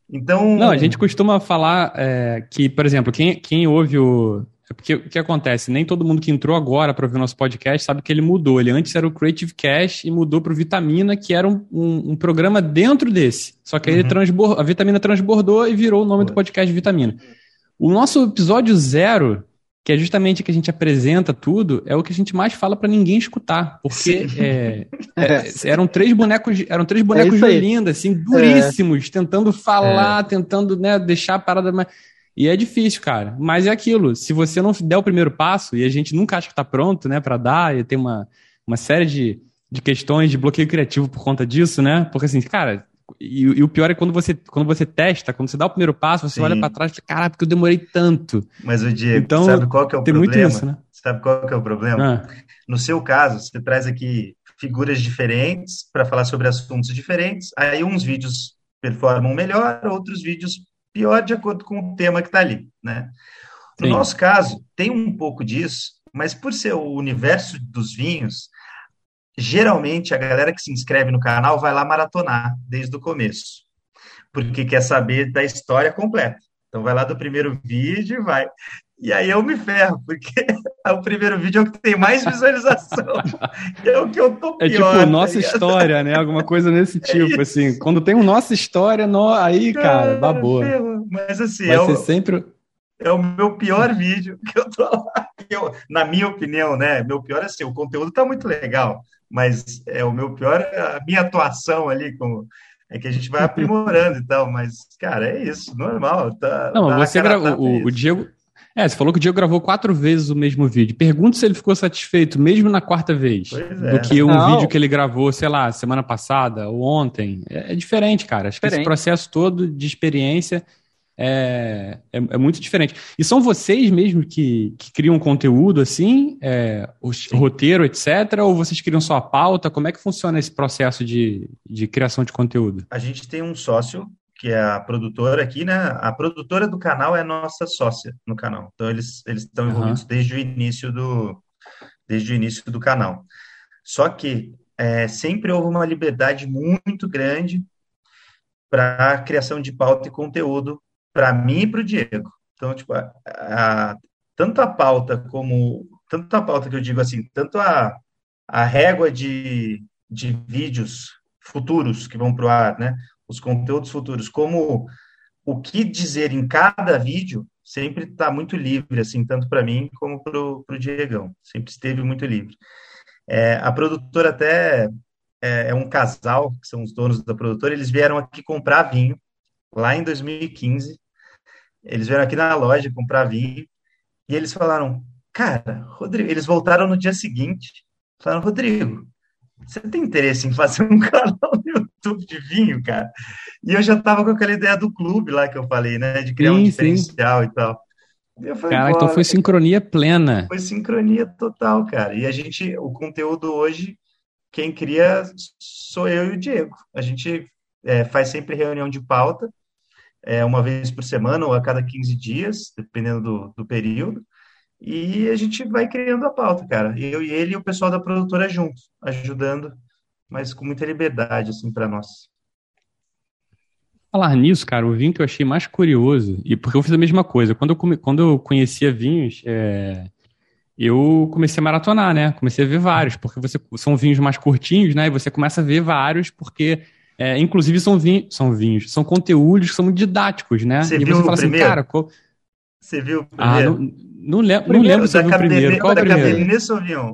Então. Não, a gente costuma falar é, que, por exemplo, quem, quem ouve o. É porque o que acontece? Nem todo mundo que entrou agora para ouvir o nosso podcast sabe que ele mudou. Ele antes era o Creative Cash e mudou para o Vitamina, que era um, um, um, programa dentro desse. Só que aí uhum. a Vitamina transbordou e virou o nome do podcast Vitamina. O nosso episódio zero que é justamente que a gente apresenta tudo, é o que a gente mais fala para ninguém escutar, porque é, é, eram três bonecos, eram três bonecos é de Olinda, assim, duríssimos, tentando falar, é. tentando né, deixar a parada mais... E é difícil, cara. Mas é aquilo. Se você não der o primeiro passo, e a gente nunca acha que está pronto, né, para dar, e tem uma, uma série de, de questões de bloqueio criativo por conta disso, né? Porque assim, cara, e, e, o pior é quando você, quando você testa, quando você dá o primeiro passo, você Sim. olha para trás e fala, caraca, porque eu demorei tanto. Mas o Diego, então, sabe qual que é o tem problema? Muito isso, né? Sabe qual que é o problema? Ah. No seu caso, você traz aqui figuras diferentes para falar sobre assuntos diferentes, aí uns vídeos performam melhor, outros vídeos pior de acordo com o tema que está ali, né? No Sim. nosso caso, tem um pouco disso, mas por ser o universo dos vinhos, geralmente a galera que se inscreve no canal vai lá maratonar desde o começo, porque quer saber da história completa. Então vai lá do primeiro vídeo e vai. E aí eu me ferro, porque o primeiro vídeo é o que tem mais visualização. é o que eu tô pior. É tipo tá nossa história, né? Alguma coisa nesse é tipo, é assim. Quando tem um nossa história, no... aí, cara, cara babou. Mas assim, Vai é ser o... sempre é o meu pior vídeo que eu tô lá. Eu, na minha opinião, né? Meu pior é assim, o conteúdo tá muito legal, mas é o meu pior, a minha atuação ali com é que a gente vai aprimorando e tal, mas cara, é isso, normal, tá. Não, tá, você gravou o, o Diego é, você falou que o Diego gravou quatro vezes o mesmo vídeo. Pergunta se ele ficou satisfeito, mesmo na quarta vez, é. do que um Não. vídeo que ele gravou, sei lá, semana passada ou ontem. É, é diferente, cara. Acho diferente. que esse processo todo de experiência é, é, é, muito diferente. E são vocês mesmo que, que criam conteúdo assim, é, roteiro, etc., ou vocês criam só a pauta? Como é que funciona esse processo de, de criação de conteúdo? A gente tem um sócio que é a produtora aqui, né? A produtora do canal é nossa sócia no canal. Então eles eles estão envolvidos uhum. desde o início do desde o início do canal. Só que é, sempre houve uma liberdade muito grande para a criação de pauta e conteúdo para mim e para o Diego. Então, tipo, a, a, tanto a pauta como. Tanto a pauta que eu digo assim, tanto a, a régua de, de vídeos futuros que vão para o ar, né? Os conteúdos futuros, como o que dizer em cada vídeo, sempre está muito livre, assim, tanto para mim como para o Diegão. Sempre esteve muito livre. É, a produtora até é, é, um casal, que são os donos da produtora, eles vieram aqui comprar vinho lá em 2015. Eles vieram aqui na loja comprar vinho e eles falaram, cara, Rodrigo, eles voltaram no dia seguinte, falaram, Rodrigo, você tem interesse em fazer um canal no YouTube de vinho, cara? E eu já tava com aquela ideia do clube lá que eu falei, né, de criar sim, um diferencial sim. e tal. E falei, cara, então foi sincronia plena. Foi sincronia total, cara. E a gente, o conteúdo hoje, quem cria sou eu e o Diego. A gente é, faz sempre reunião de pauta é, uma vez por semana ou a cada 15 dias, dependendo do, do período. E a gente vai criando a pauta, cara. Eu e ele e o pessoal da produtora juntos, ajudando, mas com muita liberdade, assim, para nós. Falar nisso, cara, o vinho que eu achei mais curioso, e porque eu fiz a mesma coisa. Quando eu, come, quando eu conhecia vinhos, é, eu comecei a maratonar, né? Comecei a ver vários, porque você, são vinhos mais curtinhos, né? E você começa a ver vários, porque é, inclusive, são, vinhos, são vinhos, são conteúdos que são didáticos, né? Você e viu você fala assim, cara. Qual... Você viu o ah, primeiro? Ah, não, não, lembro, não lembro se eu vi o primeiro. Qual é o primeiro? Cabernet Sauvignon.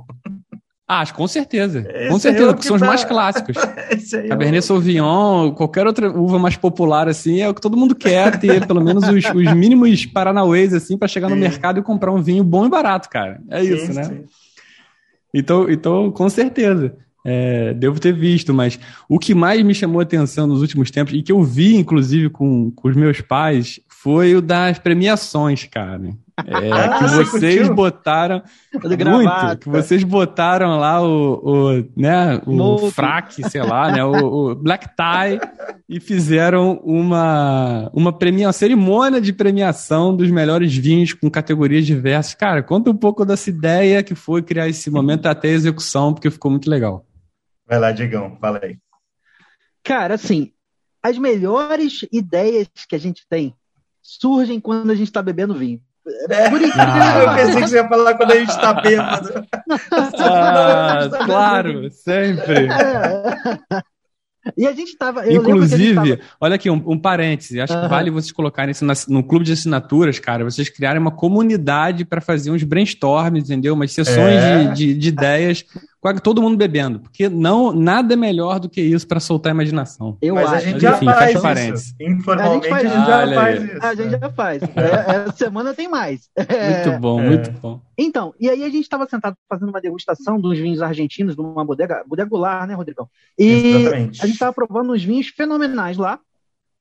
Ah, com certeza. Esse com certeza, é porque são tá... os mais clássicos. É Cabernet Sauvignon, qualquer outra uva mais popular, assim, é o que todo mundo quer ter, pelo menos os, os mínimos paranauês, assim, para chegar sim. no mercado e comprar um vinho bom e barato, cara. É sim, isso, né? Sim. Então, então, com certeza. É, devo ter visto, mas o que mais me chamou a atenção nos últimos tempos, e que eu vi, inclusive, com, com os meus pais, foi o das premiações, cara. É, ah, que vocês curtiu? botaram muito, que vocês botaram lá o, o né, o fraque, sei lá, né, o, o, black tie e fizeram uma uma premiação, cerimônia de premiação dos melhores vinhos com categorias diversas. Cara, conta um pouco dessa ideia que foi criar esse momento até a execução, porque ficou muito legal. Vai lá, Digão, fala aí. Cara, assim, as melhores ideias que a gente tem surgem quando a gente está bebendo vinho. É. Por ah. Eu pensei que você ia falar quando a gente está bêbado. Ah, claro, sempre. É. E a gente estava. Inclusive, tava... olha aqui, um, um parêntese. Acho uhum. que vale vocês colocarem isso na, no clube de assinaturas, cara. Vocês criarem uma comunidade para fazer uns brainstorms, entendeu? Umas sessões é. de, de, de ideias todo mundo bebendo, porque não nada é melhor do que isso para soltar a imaginação. Eu Mas acho. a gente já faz isso. Informalmente a gente, faz, a gente já faz isso. A gente já faz. É, essa semana tem mais. Muito bom, é. muito bom. Então, e aí a gente estava sentado fazendo uma degustação dos vinhos argentinos numa bodega, bodega Goulart, né, Rodrigão? E Exatamente. a gente estava provando uns vinhos fenomenais lá.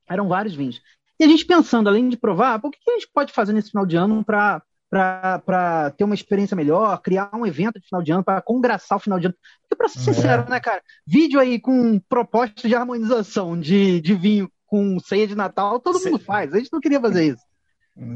Eram vários vinhos. E a gente pensando, além de provar, o que a gente pode fazer nesse final de ano para para ter uma experiência melhor, criar um evento de final de ano, para congraçar o final de ano. Porque, para ser é. sincero, né, cara? Vídeo aí com proposta de harmonização de, de vinho com ceia de Natal, todo Sim. mundo faz. A gente não queria fazer isso.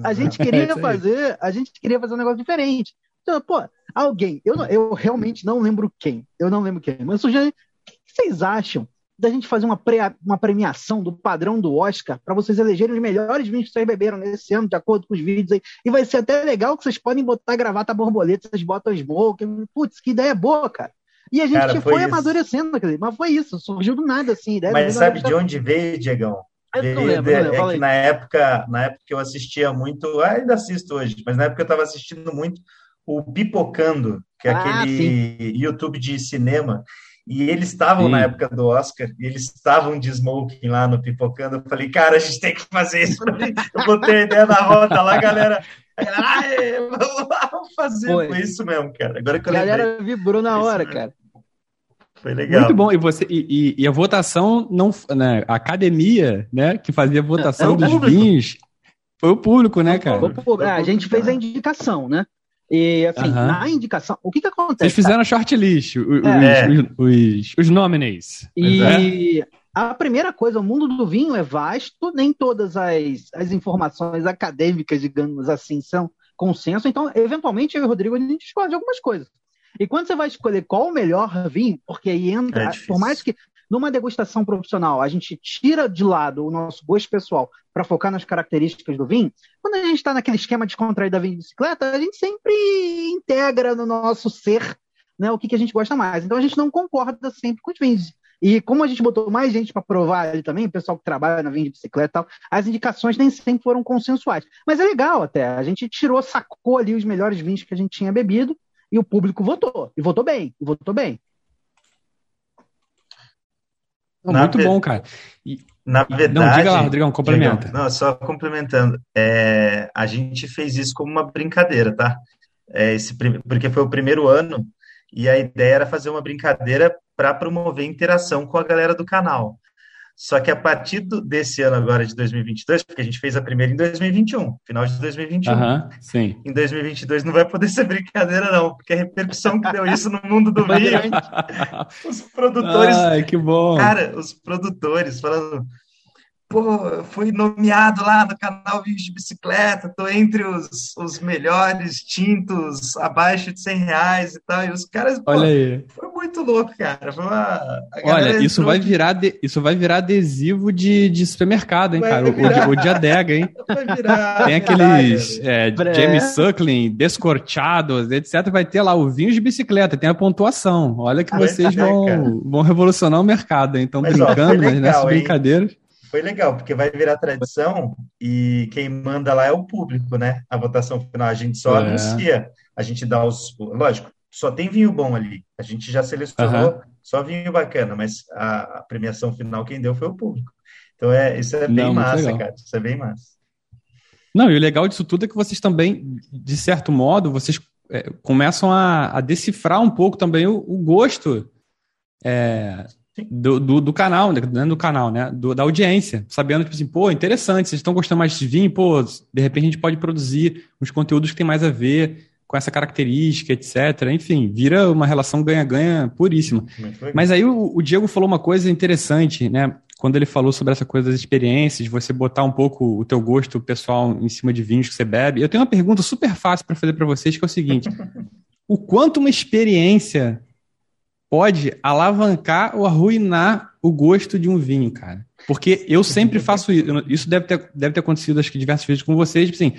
A gente queria é fazer, a gente queria fazer um negócio diferente. Então, pô, alguém, eu, eu realmente não lembro quem, eu não lembro quem, mas sugeri, o que vocês acham da gente fazer uma, pre, uma premiação do padrão do Oscar para vocês elegerem os melhores vinhos que vocês beberam nesse ano, de acordo com os vídeos aí. E vai ser até legal que vocês podem botar gravata borboleta, vocês botam smoke. Putz, que ideia boa, cara. E a gente cara, foi, foi amadurecendo, mas foi isso, surgiu do nada, assim. mas sabe de onde veio, Diegão? Veio lembro, de, lembro, é que na época, na época eu assistia muito, ainda assisto hoje, mas na época eu estava assistindo muito o Pipocando, que é ah, aquele sim. YouTube de cinema, e eles estavam na época do Oscar, e eles estavam de smoking lá no Pipocando. Eu falei, cara, a gente tem que fazer isso. Eu botei a ideia na roda lá, galera. vamos lá, vamos fazer. Foi. Foi isso mesmo, cara. Agora que eu a galera lembrei. vibrou na hora, cara. Foi legal. Muito bom. E, você, e, e, e a votação, não, né, a academia, né, que fazia a votação é, dos público. vinhos, foi o público, né, cara? É, a gente fez a indicação, né? E, assim, uhum. na indicação, o que que acontece? Vocês fizeram a shortlist, os, é. os, os, os nominees. E é. a primeira coisa, o mundo do vinho é vasto, nem todas as, as informações acadêmicas, digamos assim, são consenso. Então, eventualmente, eu e o Rodrigo, a gente escolhe algumas coisas. E quando você vai escolher qual o melhor vinho, porque aí entra, é por mais que numa degustação profissional, a gente tira de lado o nosso gosto pessoal para focar nas características do vinho. Quando a gente está naquele esquema de contrair da vinho de bicicleta, a gente sempre integra no nosso ser né, o que, que a gente gosta mais. Então a gente não concorda sempre com os vinhos. E como a gente botou mais gente para provar ali também, o pessoal que trabalha na vinha de bicicleta e tal, as indicações nem sempre foram consensuais. Mas é legal até. A gente tirou, sacou ali os melhores vinhos que a gente tinha bebido e o público votou. E votou bem, e votou bem. Muito ver... bom, cara. E, na verdade. Não, diga lá, Rodrigão, complementa. Digam, não, só complementando. É, a gente fez isso como uma brincadeira, tá? É, esse, porque foi o primeiro ano e a ideia era fazer uma brincadeira para promover interação com a galera do canal. Só que a partir do, desse ano agora de 2022, porque a gente fez a primeira em 2021, final de 2021. Uhum, sim. Em 2022 não vai poder ser brincadeira não, porque a repercussão que deu isso no mundo do vinho, os produtores, Ai, que bom. Cara, os produtores falando, pô, fui nomeado lá no canal Vinhos de Bicicleta, tô entre os, os melhores tintos abaixo de 100 reais e tal, e os caras, Olha aí. foi muito louco, cara, foi uma... Olha, isso vai, virar de, isso vai virar adesivo de, de supermercado, hein, vai cara, virar. o, o de adega, hein? Vai virar, Tem aqueles é, James Suckling descorteados, etc, vai ter lá o vinho de bicicleta, tem a pontuação, olha que vocês vão, vão revolucionar o mercado, hein, estão brincando, ó, mas nessas brincadeiras foi legal, porque vai virar tradição e quem manda lá é o público, né? A votação final, a gente só é. anuncia, a gente dá os. Lógico, só tem vinho bom ali. A gente já selecionou uhum. só vinho bacana, mas a, a, premiação final quem deu foi o público. Então é, isso é bem Não, massa, cara. Isso é bem massa. Não, e o legal disso tudo é que vocês também, de certo modo, vocês é, começam a, a, decifrar um pouco também o, o gosto é, do, do, do, canal, dentro do canal, né? Do, da audiência, sabendo, tipo assim, pô, interessante, vocês estão gostando mais de vinho, pô, de repente a gente pode produzir uns conteúdos que tem mais a ver com essa característica, etc. Enfim, vira uma relação ganha-ganha puríssima. Mas aí o, o, Diego falou uma coisa interessante, né? Quando ele falou sobre essa coisa das experiências, você botar um pouco o teu gosto pessoal em cima de vinhos que você bebe. Eu tenho uma pergunta super fácil para fazer para vocês, que é o seguinte: o quanto uma experiência pode alavancar ou arruinar o gosto de um vinho, cara. Porque eu sempre faço isso. Isso deve ter, deve ter acontecido, acho que diversas vezes com vocês. Tipo assim,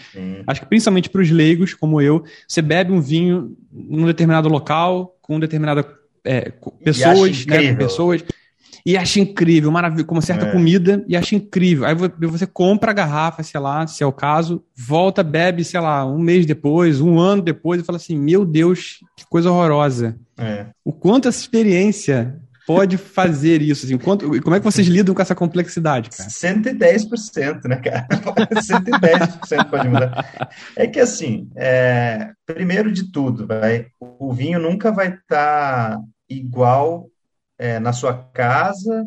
acho que principalmente para os leigos, como eu, você bebe um vinho num determinado local, com determinada é, pessoas, né? Pessoas e acha incrível, maravilhoso, como certa é. comida, e acha incrível. Aí você compra a garrafa, sei lá, se é o caso, volta, bebe, sei lá, um mês depois, um ano depois, e fala assim: Meu Deus, que coisa horrorosa. É. O quanto essa experiência pode fazer isso? Assim, quanto, como é que vocês lidam com essa complexidade, cara? 110%, né, cara? 110% pode mudar. É que assim, é, primeiro de tudo, vai, o vinho nunca vai estar tá igual é, na sua casa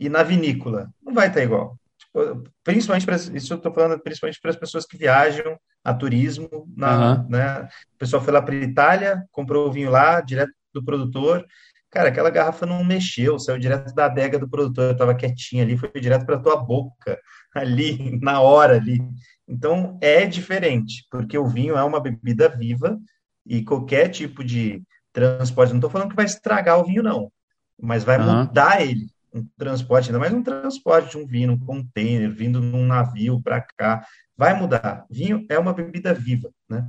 e na vinícola. Não vai estar igual. Tipo, principalmente para isso eu estou falando principalmente para as pessoas que viajam a turismo, na, uhum. né? O pessoal foi lá para a Itália, comprou o vinho lá, direto do produtor. Cara, aquela garrafa não mexeu, saiu direto da adega do produtor, estava quietinha ali, foi direto para tua boca, ali, na hora ali. Então, é diferente, porque o vinho é uma bebida viva e qualquer tipo de transporte, não estou falando que vai estragar o vinho, não mas vai uhum. mudar ele. Um transporte, ainda mais um transporte de um vinho, um container, vindo num navio para cá, vai mudar. Vinho é uma bebida viva, né?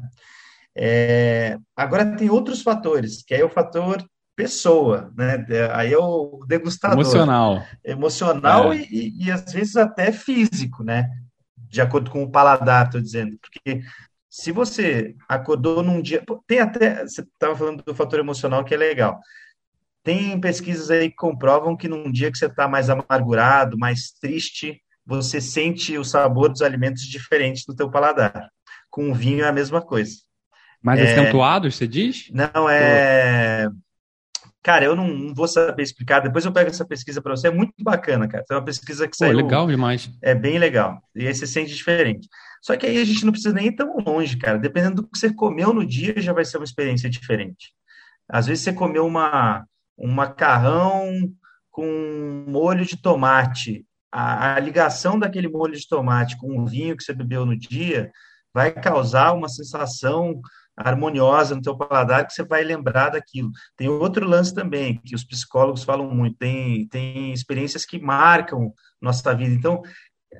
É, agora tem outros fatores, que é o fator pessoa, né? Aí é o degustador. Emocional. Emocional é. e, e, às vezes até físico, né? De acordo com o paladar, estou dizendo. Porque se você acordou num dia. Tem até. Você estava falando do fator emocional que é legal. Tem pesquisas aí que comprovam que num dia que você está mais amargurado, mais triste, você sente o sabor dos alimentos diferentes no teu paladar. Com o vinho é a mesma coisa. Mais é... acentuados, você diz? Não, é... Cara, eu não, vou saber explicar. Depois eu pego essa pesquisa para você. É muito bacana, cara. É uma pesquisa que saiu. Pô, legal demais. É bem legal. E aí você sente diferente. Só que aí a gente não precisa nem ir tão longe, cara. Dependendo do que você comeu no dia, já vai ser uma experiência diferente. Às vezes você comeu uma, um macarrão com molho de tomate, a, a, ligação daquele molho de tomate com o vinho que você bebeu no dia vai causar uma sensação harmoniosa no teu paladar que você vai lembrar daquilo. Tem outro lance também que os psicólogos falam muito, tem, tem experiências que marcam nossa vida. Então,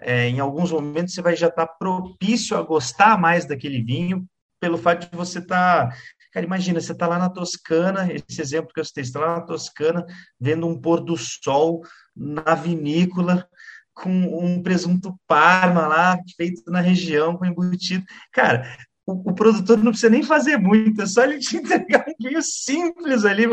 é, em alguns momentos você vai já estar tá propício a gostar mais daquele vinho pelo fato de você estar tá Cara, imagina, você está lá na Toscana, esse exemplo que eu citei, você está lá na Toscana, vendo um pôr do sol na vinícola, com um presunto parma lá, feito na região, com embutido. Cara, o, o, produtor não precisa nem fazer muito, é só ele te entregar um vinho simples ali,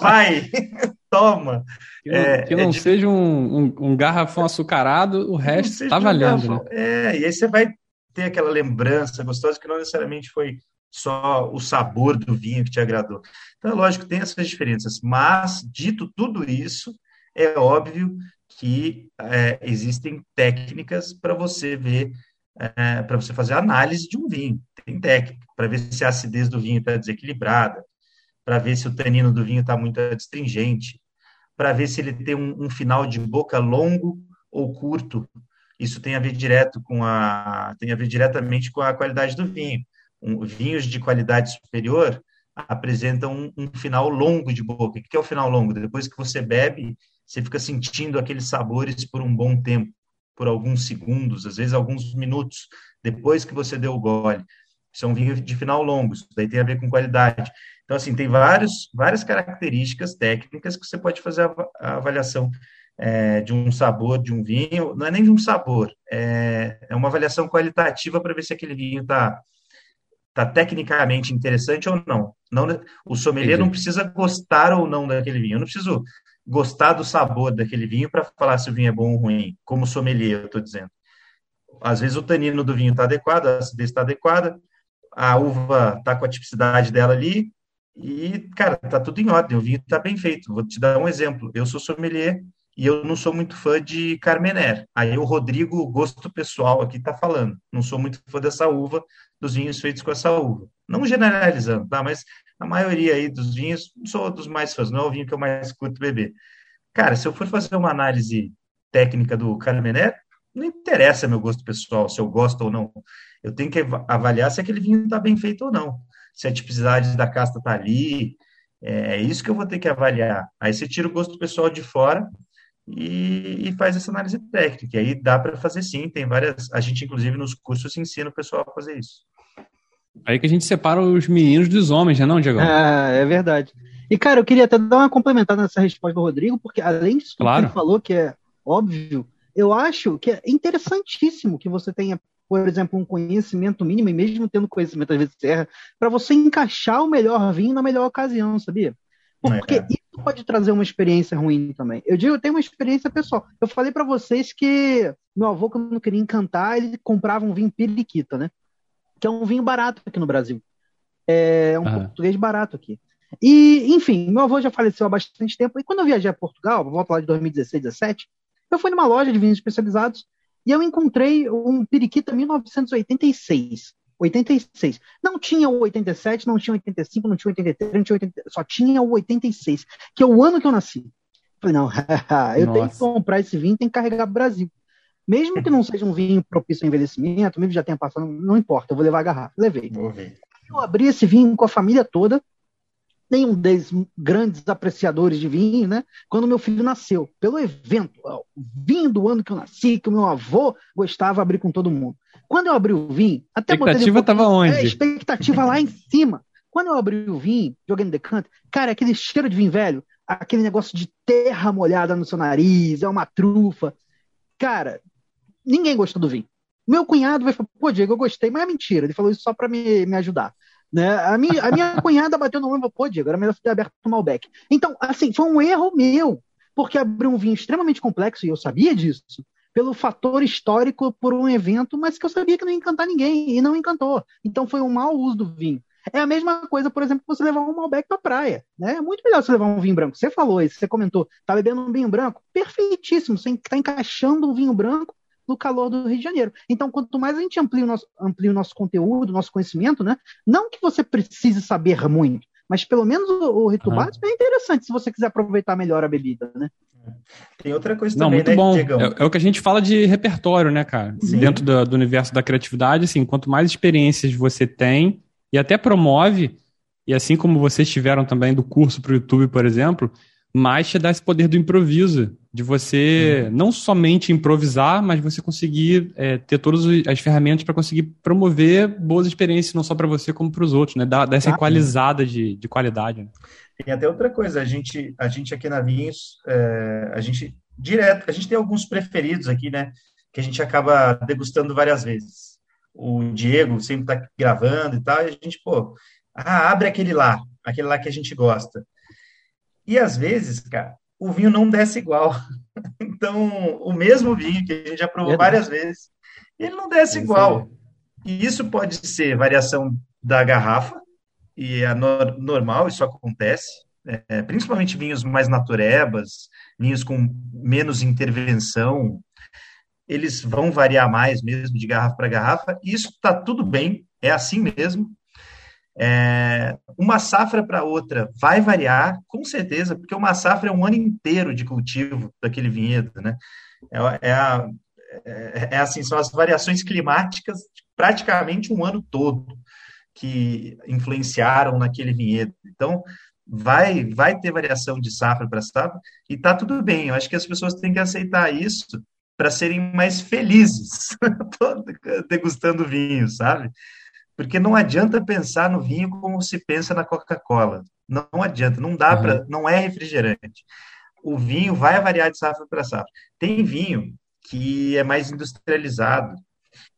vai, toma. Que não, é, que não é seja um, um, um, garrafão açucarado, o resto está valendo. Um né? É, e aí você vai ter aquela lembrança gostosa que não necessariamente foi só o sabor do vinho que te agradou. Então, é lógico, tem essas diferenças, mas, dito tudo isso, é óbvio que é, existem técnicas para você ver, é, para você fazer análise de um vinho. Tem técnica para ver se a acidez do vinho está desequilibrada, para ver se o tanino do vinho está muito astringente, para ver se ele tem um, um final de boca longo ou curto. Isso tem a ver direto com a tem a ver diretamente com a qualidade do vinho um, vinhos de qualidade superior apresentam um, um, final longo de boca. O que é o final longo? Depois que você bebe, você fica sentindo aqueles sabores por um bom tempo, por alguns segundos, às vezes alguns minutos, depois que você deu o gole. São vinhos de final longo, isso daí tem a ver com qualidade. Então, assim, tem vários, várias características técnicas que você pode fazer a, a avaliação é, de um sabor de um vinho, não é nem de um sabor, é, é uma avaliação qualitativa para ver se aquele vinho está está tecnicamente interessante ou não. não o sommelier Entendi. não precisa gostar ou não daquele vinho. Eu não preciso gostar do sabor daquele vinho para falar se o vinho é bom ou ruim, como sommelier, eu estou dizendo. Às vezes o tanino do vinho está adequado, a acidez está adequada, a uva está com a tipicidade dela ali, E, cara, tá tudo em ordem, o vinho tá bem feito. Vou te dar um exemplo. Eu sou sommelier e eu não sou muito fã de Carmener. Aí o Rodrigo, gosto pessoal aqui, tá falando. Não sou muito fã dessa uva, dos vinhos feitos com essa uva. Não generalizando, tá? Mas a maioria aí dos vinhos, não sou dos mais fãs, não é o vinho que eu mais curto beber. Cara, se eu for fazer uma análise técnica do Carmener, não interessa meu gosto pessoal, se eu gosto ou não. Eu tenho que avaliar se aquele vinho está bem feito ou não se a tipicidade da casta está ali. É, é isso que eu vou ter que avaliar. Aí você tira o gosto pessoal de fora e, e faz essa análise técnica. E aí dá para fazer sim, tem várias. A gente, inclusive, nos cursos ensina o pessoal a fazer isso. Aí que a gente separa os meninos dos homens, né, não, Diego? Ah, é verdade. E, cara, eu queria até dar uma complementada nessa resposta do Rodrigo, porque além disso claro. que ele falou, que é óbvio, eu acho que é interessantíssimo que você tenha por exemplo, um conhecimento mínimo, e mesmo tendo conhecimento às vezes erra, para você encaixar o melhor vinho na melhor ocasião, sabia? Porque é. Pode trazer uma experiência ruim também. Eu digo, eu tenho uma experiência pessoal. Eu falei para vocês que meu avô, quando queria encantar, ele comprava um vinho periquita, né? Que é um vinho barato aqui no Brasil. É um português barato aqui. E, enfim, meu avô já faleceu há bastante tempo. E quando eu viajei a Portugal, volto lá de 2016, 2017, eu fui numa loja de vinhos especializados e eu encontrei um periquita 1986. 86. Não tinha o 87, não tinha o 85, não tinha o 83, não tinha o 80, só tinha o 86, que é o ano que eu nasci. Falei, não, eu Nossa. tenho que comprar esse vinho, tem que carregar pro Brasil. Mesmo que não seja um vinho propício ao envelhecimento, mesmo que já tenha passado, não importa, eu vou levar a garrafa. Levei. Eu abri esse vinho com a família toda, nenhum deles grandes apreciadores de vinho, né? Quando meu filho nasceu, pelo evento, o vinho do ano que eu nasci, que o meu avô gostava de abrir com todo mundo. Quando eu abri o vinho, até a expectativa estava um onde? É, expectativa lá em cima. Quando eu abri o vinho, joguei no decanto, cara, aquele cheiro de vinho velho, aquele negócio de terra molhada no seu nariz, é uma trufa. Cara, ninguém gostou do vinho. Meu cunhado vai falar, pô, Diego, eu gostei, mas é mentira. Ele falou isso só para me, me ajudar. Né? A, minha, a minha cunhada bateu no ombro, pô, Diego, era melhor ter aberto o Malbec. Então, assim, foi um erro meu, porque abriu um vinho extremamente complexo, e eu sabia disso, pelo fator histórico por um evento, mas que eu sabia que não ia encantar ninguém, e não encantou. Então foi um mau uso do vinho. É a mesma coisa, por exemplo, você levar um Malbec para praia. Né? É muito melhor você levar um vinho branco. Você falou isso, você comentou, tá bebendo um vinho branco? Perfeitíssimo, você está encaixando o vinho branco no calor do Rio de Janeiro. Então, quanto mais a gente amplia o nosso, amplia o nosso conteúdo, o nosso conhecimento, né? Não que você precise saber muito, mas pelo menos o, o rito uhum. básico é interessante se você quiser aproveitar melhor a bebida, né? Tem outra coisa Não, também, muito né, bom. É, é, o que a gente fala de repertório, né, cara? Sim. Dentro do, do universo da criatividade, assim, quanto mais experiências você tem e até promove, e assim como vocês tiveram também do curso para o YouTube, por exemplo, mais te dá esse poder do improviso, de você uhum. não somente improvisar, mas você conseguir é, ter todas as ferramentas para conseguir promover boas experiências, não só para você, como para os outros, né? Dar, dar essa equalizada de, de qualidade. Né? Tem até outra coisa, a gente, a gente aqui na Vinhos, é, a gente direto, a gente tem alguns preferidos aqui, né? Que a gente acaba degustando várias vezes. O Diego sempre está gravando e tal, e a gente, pô, ah, abre aquele lá, aquele lá que a gente gosta. E às vezes, cara, o vinho não desce igual. Então, o mesmo vinho que a gente já provou várias vezes, ele não desce igual. E isso pode ser variação da garrafa, e é normal, isso acontece, é, principalmente vinhos mais naturebas, vinhos com menos intervenção, eles vão variar mais mesmo de garrafa para garrafa, isso está tudo bem, é assim mesmo, é, uma safra para outra vai variar, com certeza, porque uma safra é um ano inteiro de cultivo daquele vinhedo, né? É, é, a, é, é assim, são as variações climáticas praticamente um ano todo que influenciaram naquele vinhedo. Então, vai vai ter variação de safra para safra e tá tudo bem. Eu acho que as pessoas têm que aceitar isso para serem mais felizes degustando vinho, sabe? Porque não adianta pensar no vinho como se pensa na Coca-Cola. Não adianta, não dá uhum. para, não é refrigerante. O vinho vai variar de safra para safra. Tem vinho que é mais industrializado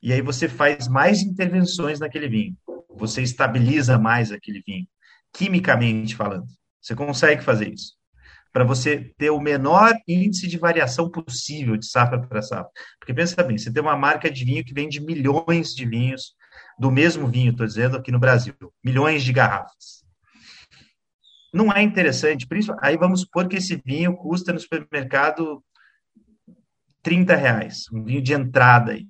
e aí você faz mais intervenções naquele vinho. Você estabiliza mais aquele vinho, quimicamente falando. Você consegue fazer isso para você ter o menor índice de variação possível de safra para safra. Porque pensa bem, você tem uma marca de vinho que vende milhões de vinhos do mesmo vinho, estou dizendo, aqui no Brasil, milhões de garrafas. não é interessante. Aí vamos supor que esse vinho custa no supermercado 30 reais, um vinho de entrada aí.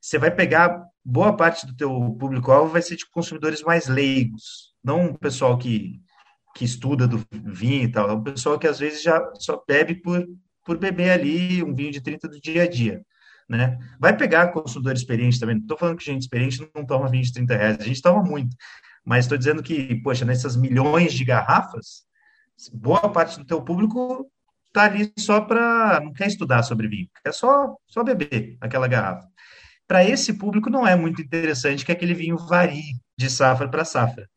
Você vai pegar boa parte do teu público-alvo vai ser de consumidores mais leigos, não o pessoal que, que estuda do vinho e tal, é pessoal que às vezes já só bebe por, por beber ali um vinho de 30 do dia a dia. Né? Vai pegar consumidor experiente também. Não estou falando que gente experiente não toma vinho de 30 reais, a gente toma muito. Mas estou dizendo que, poxa, nessas milhões de garrafas, boa parte do teu público está ali só para. não quer estudar sobre vinho, quer só, só beber aquela garrafa. Para esse público não é muito interessante que aquele vinho varie de safra para safra.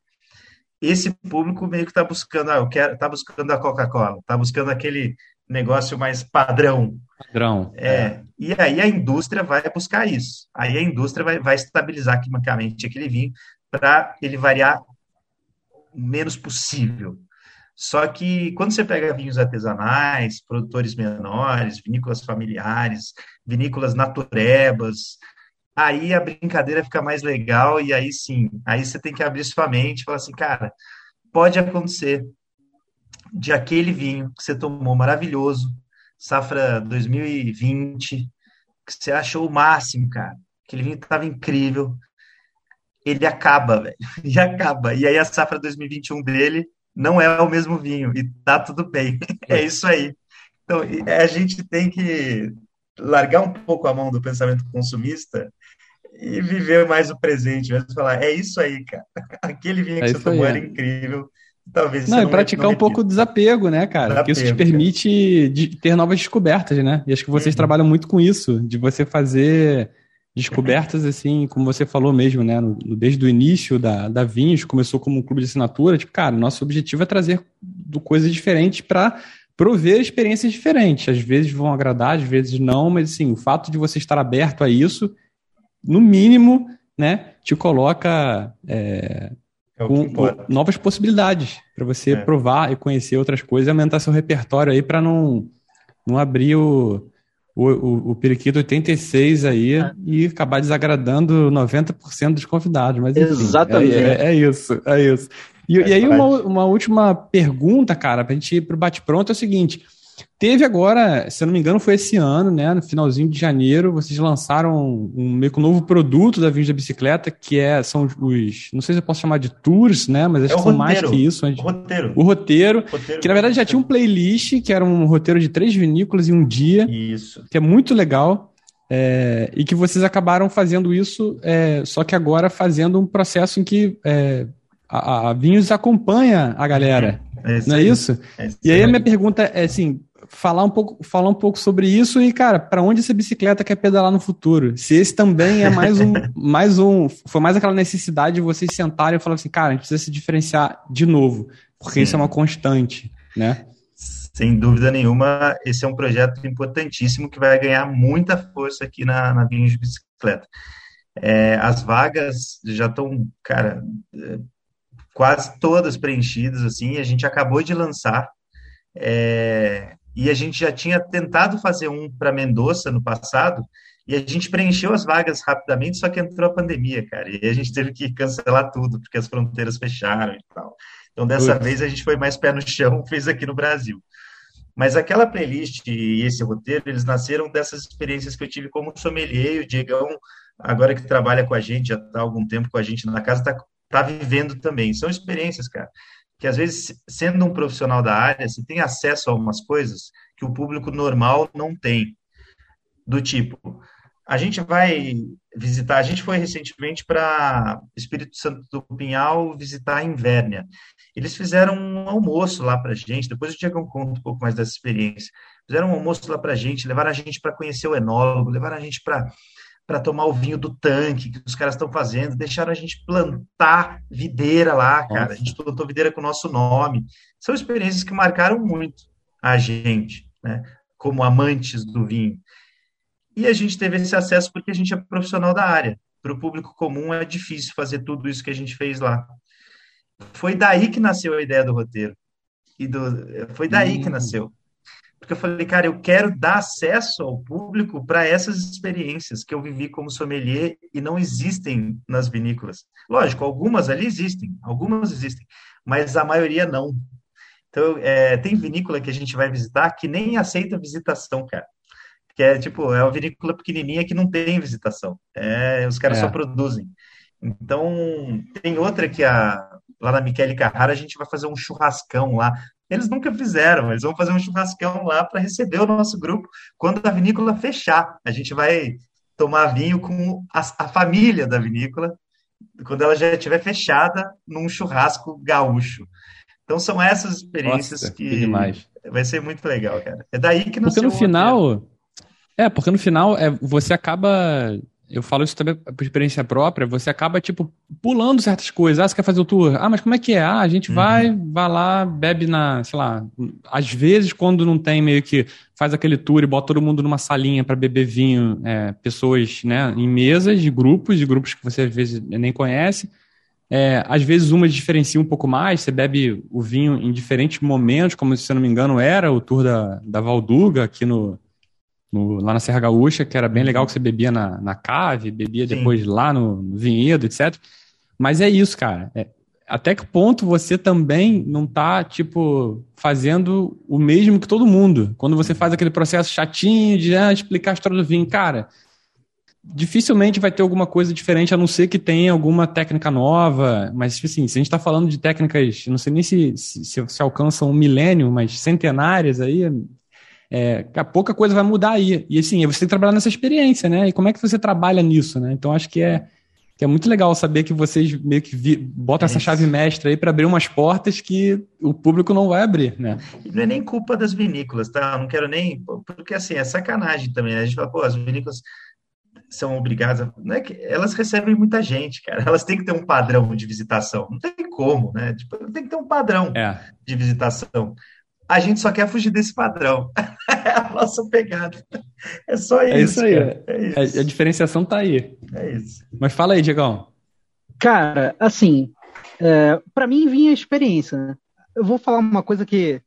Esse público meio que está buscando, ah, eu quero, está buscando a Coca-Cola, está buscando aquele negócio mais padrão. Padrão. É, é, E aí a indústria vai buscar isso. Aí a indústria vai, vai estabilizar quimicamente aquele vinho para ele variar o menos possível. Só que quando você pega vinhos artesanais, produtores menores, vinícolas familiares, vinícolas naturebas, aí a brincadeira fica mais legal e aí sim, aí você tem que abrir sua mente e falar assim, cara, pode acontecer de aquele vinho que você tomou maravilhoso, safra 2020, que você achou o máximo, cara. Aquele vinho estava incrível. Ele acaba, velho. E acaba. E aí a safra 2021 dele não é o mesmo vinho. E tá tudo bem. É isso aí. Então, a gente tem que largar um pouco a mão do pensamento consumista e viver mais o presente, mesmo falar, é isso aí, cara. Aquele vinho que é você tomou aí, era é. incrível. Talvez não, e praticar não um pouco o desapego, né, cara? Desapego, Porque isso te permite de ter novas descobertas, né? E acho que vocês uhum. trabalham muito com isso, de você fazer descobertas, assim, como você falou mesmo, né? No, desde o início da, da Vinhos, começou como um clube de assinatura. Tipo, cara, nosso objetivo é trazer coisas diferentes para prover experiências diferentes. Às vezes vão agradar, às vezes não, mas assim, o fato de você estar aberto a isso no mínimo, né, te coloca é, é com, com novas possibilidades para você é. provar e conhecer outras coisas e aumentar seu repertório aí para não, não abrir o, o, o, o periquito 86 aí é. e acabar desagradando 90% dos convidados. Mas, enfim, Exatamente. É, é, é, isso, é isso. E, e aí, uma, uma última pergunta, cara, para a gente ir para o bate-pronto é o seguinte. Teve agora, se eu não me engano, foi esse ano, né? No finalzinho de janeiro, vocês lançaram um meio que um novo produto da Vinhos da Bicicleta, que é, são os, não sei se eu posso chamar de tours, né? Mas acho é que são mais que isso. O roteiro. O roteiro, roteiro que na verdade já tinha um playlist, que era um roteiro de três vinícolas em um dia. Isso. Que é muito legal. É, e que vocês acabaram fazendo isso, é, só que agora fazendo um processo em que é, a, a Vinhos acompanha a galera. É não é isso? É e aí a minha pergunta é assim, falar um pouco, falar um pouco sobre isso e, cara, para onde essa bicicleta quer pedalar no futuro? Se esse também é mais um, mais um, foi mais aquela necessidade de vocês sentarem e falar assim, cara, a gente precisa se diferenciar de novo, porque Sim. isso é uma constante, né? Sem dúvida nenhuma, esse é um projeto importantíssimo que vai ganhar muita força aqui na, na Vinhos de Bicicleta. É, as vagas já estão, cara, é, quase todas preenchidas, assim, a gente acabou de lançar é, e a gente já tinha tentado fazer um para Mendoza no passado, e a gente preencheu as vagas rapidamente, só que entrou a pandemia, cara, e a gente teve que cancelar tudo, porque as fronteiras fecharam e tal. Então, dessa Ui. vez, a gente foi mais pé no chão, fez aqui no Brasil. Mas aquela playlist e esse roteiro, eles nasceram dessas experiências que eu tive como sommelier, o Diegão, agora que trabalha com a gente, já está há algum tempo com a gente na casa, está tá vivendo também. São experiências, cara que às vezes, sendo um profissional da área, você tem acesso a algumas coisas que o público normal não tem. Do tipo, a gente vai visitar, a gente foi recentemente para Espírito Santo do Pinhal visitar a Invérnia. Eles fizeram um almoço lá para gente, depois o Diego conta um pouco mais dessa experiência. Fizeram um almoço lá para gente, levaram a gente para conhecer o enólogo, levaram a gente para para tomar o vinho do tanque que os caras estão fazendo, deixaram a gente plantar videira lá, cara. A gente plantou videira com o nosso nome. São experiências que marcaram muito a gente, né? Como amantes do vinho. E a gente teve esse acesso porque a gente é profissional da área. Para o público comum é difícil fazer tudo isso que a gente fez lá. Foi daí que nasceu a ideia do roteiro. E do, foi daí que uhum. nasceu. Porque eu falei, cara, eu quero dar acesso ao público para essas experiências que eu vivi como sommelier e não existem nas vinícolas. Lógico, algumas ali existem, algumas existem, mas a maioria não. Então, é, tem vinícola que a gente vai visitar que nem aceita visitação, cara. Que é tipo, é uma vinícola pequenininha que não tem visitação. É, os caras é. só produzem. Então, tem outra que a, lá na Michele Carrara a gente vai fazer um churrascão lá. Eles nunca fizeram, eles vão fazer um churrascão lá para receber o nosso grupo quando a vinícola fechar. A gente vai tomar vinho com a, a família da vinícola quando ela já estiver fechada num churrasco gaúcho. Então são essas experiências Nossa, que, que vai ser muito legal, cara. É daí que Porque no final, é, porque no final é, você acaba eu falo isso também por experiência própria, você acaba, tipo, pulando certas coisas. Ah, você quer fazer o tour? Ah, mas como é que é? Ah, a gente uhum. vai, vai lá, bebe na, sei lá, às vezes quando não tem meio que faz aquele tour e bota todo mundo numa salinha para beber vinho, é, pessoas, né, em mesas de grupos, de grupos que você às vezes nem conhece. É, às vezes uma diferencia um pouco mais, você bebe o vinho em diferentes momentos, como se eu não me engano era o tour da, da Valduga aqui no, no, lá na Serra Gaúcha, que era bem legal que você bebia na, na cave, bebia Sim. depois lá no, no, vinhedo, etc. Mas é isso, cara. É, até que ponto você também não tá, tipo, fazendo o mesmo que todo mundo? Quando você faz aquele processo chatinho de ah, explicar a história do vinho, cara, dificilmente vai ter alguma coisa diferente, a não ser que tenha alguma técnica nova. Mas, tipo assim, se a gente está falando de técnicas, não sei nem se, se, se alcançam um milênio, mas centenárias aí, é, pouca coisa vai mudar aí. E assim, você tem que trabalhar nessa experiência, né? E como é que você trabalha nisso, né? Então acho que é, que é muito legal saber que vocês meio que vi, botam é essa chave mestra aí para abrir umas portas que o público não vai abrir, né? E não é nem culpa das vinícolas, tá? Eu não quero nem. Porque assim, é sacanagem também. Né? A gente fala, pô, as vinícolas são obrigadas a, não é que elas recebem muita gente, cara. Elas têm que ter um padrão de visitação. Não tem como, né? Tipo, tem que ter um padrão é. de visitação a gente só quer fugir desse padrão. é a nossa pegada. É só isso. É isso aí. É isso. A, a, diferenciação tá aí. É isso. Mas fala aí, Diegão. Cara, assim, é, para mim vinha a experiência. Né? Eu vou falar uma coisa que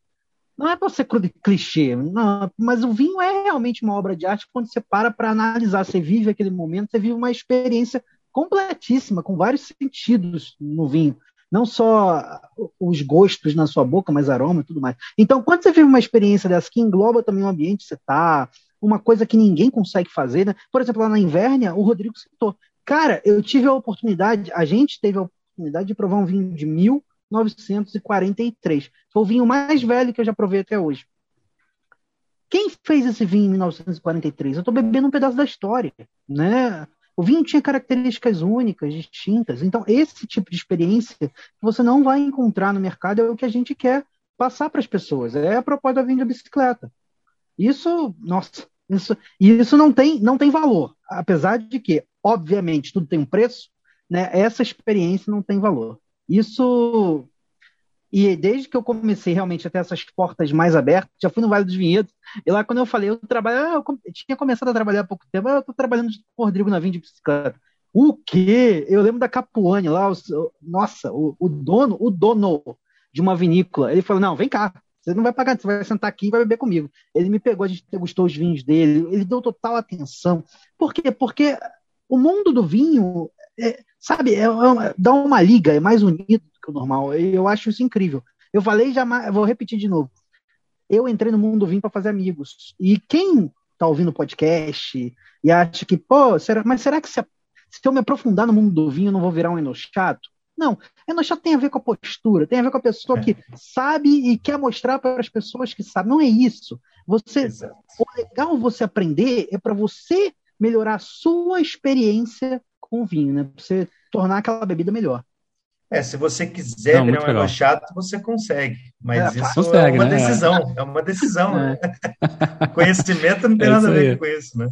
não é para ser clichê, não, mas o vinho é realmente uma obra de arte quando você para para analisar, você vive aquele momento, você vive uma experiência completíssima, com vários sentidos no vinho não só os gostos na sua boca, mas aroma e tudo mais. Então, quando você vive uma experiência dessa que engloba também o ambiente que você está, uma coisa que ninguém consegue fazer, né? Por exemplo, lá na Invérnia, o Rodrigo citou. Cara, eu tive a oportunidade, a gente teve a oportunidade de provar um vinho de 1943. Foi o vinho mais velho que eu já provei até hoje. Quem fez esse vinho em 1943? Eu estou bebendo um pedaço da história, né? O vinho tinha características únicas, distintas. Então, esse tipo de experiência que você não vai encontrar no mercado é o que a gente quer passar para as pessoas. É a proposta da de bicicleta. Isso, nossa, isso, isso não tem, não tem valor. Apesar de que, obviamente, tudo tem um preço, né? essa experiência não tem valor. Isso e desde que eu comecei realmente a ter essas portas mais abertas, já fui no Vale dos Vinhedos, e lá quando eu falei, eu trabalho, ah, eu tinha começado a trabalhar há pouco tempo, ah, eu estou trabalhando com o Rodrigo Navim de bicicleta. O quê? Eu lembro da Capuane lá, o, nossa, o, o, dono, o dono de uma vinícola, ele falou, não, vem cá, você não vai pagar, você vai sentar aqui e vai beber comigo. Ele me pegou, a gente gostou os vinhos dele, ele deu total atenção. Por quê? Porque o mundo do vinho, é, sabe, é, é, dá uma liga, é mais unido que o normal. Eu acho isso incrível. Eu falei já, vou repetir de novo. Eu entrei no mundo do vinho para fazer amigos. E quem está ouvindo o podcast e acha que, pô, será, mas será que se, se eu me aprofundar no mundo do vinho, eu não vou virar um enochato? Não, enochato tem a ver com a postura, tem a ver com a pessoa que sabe e quer mostrar para as pessoas que sabem. Não é isso. Você, o legal você aprender é para você melhorar a sua experiência com o vinho, né? Pra você tornar aquela bebida melhor. É, se você quiser não, virar um legal. chato, você consegue. Mas é, isso consegue, é uma né? decisão. É uma decisão. Né? Conhecimento não tem é nada a ver com isso, né?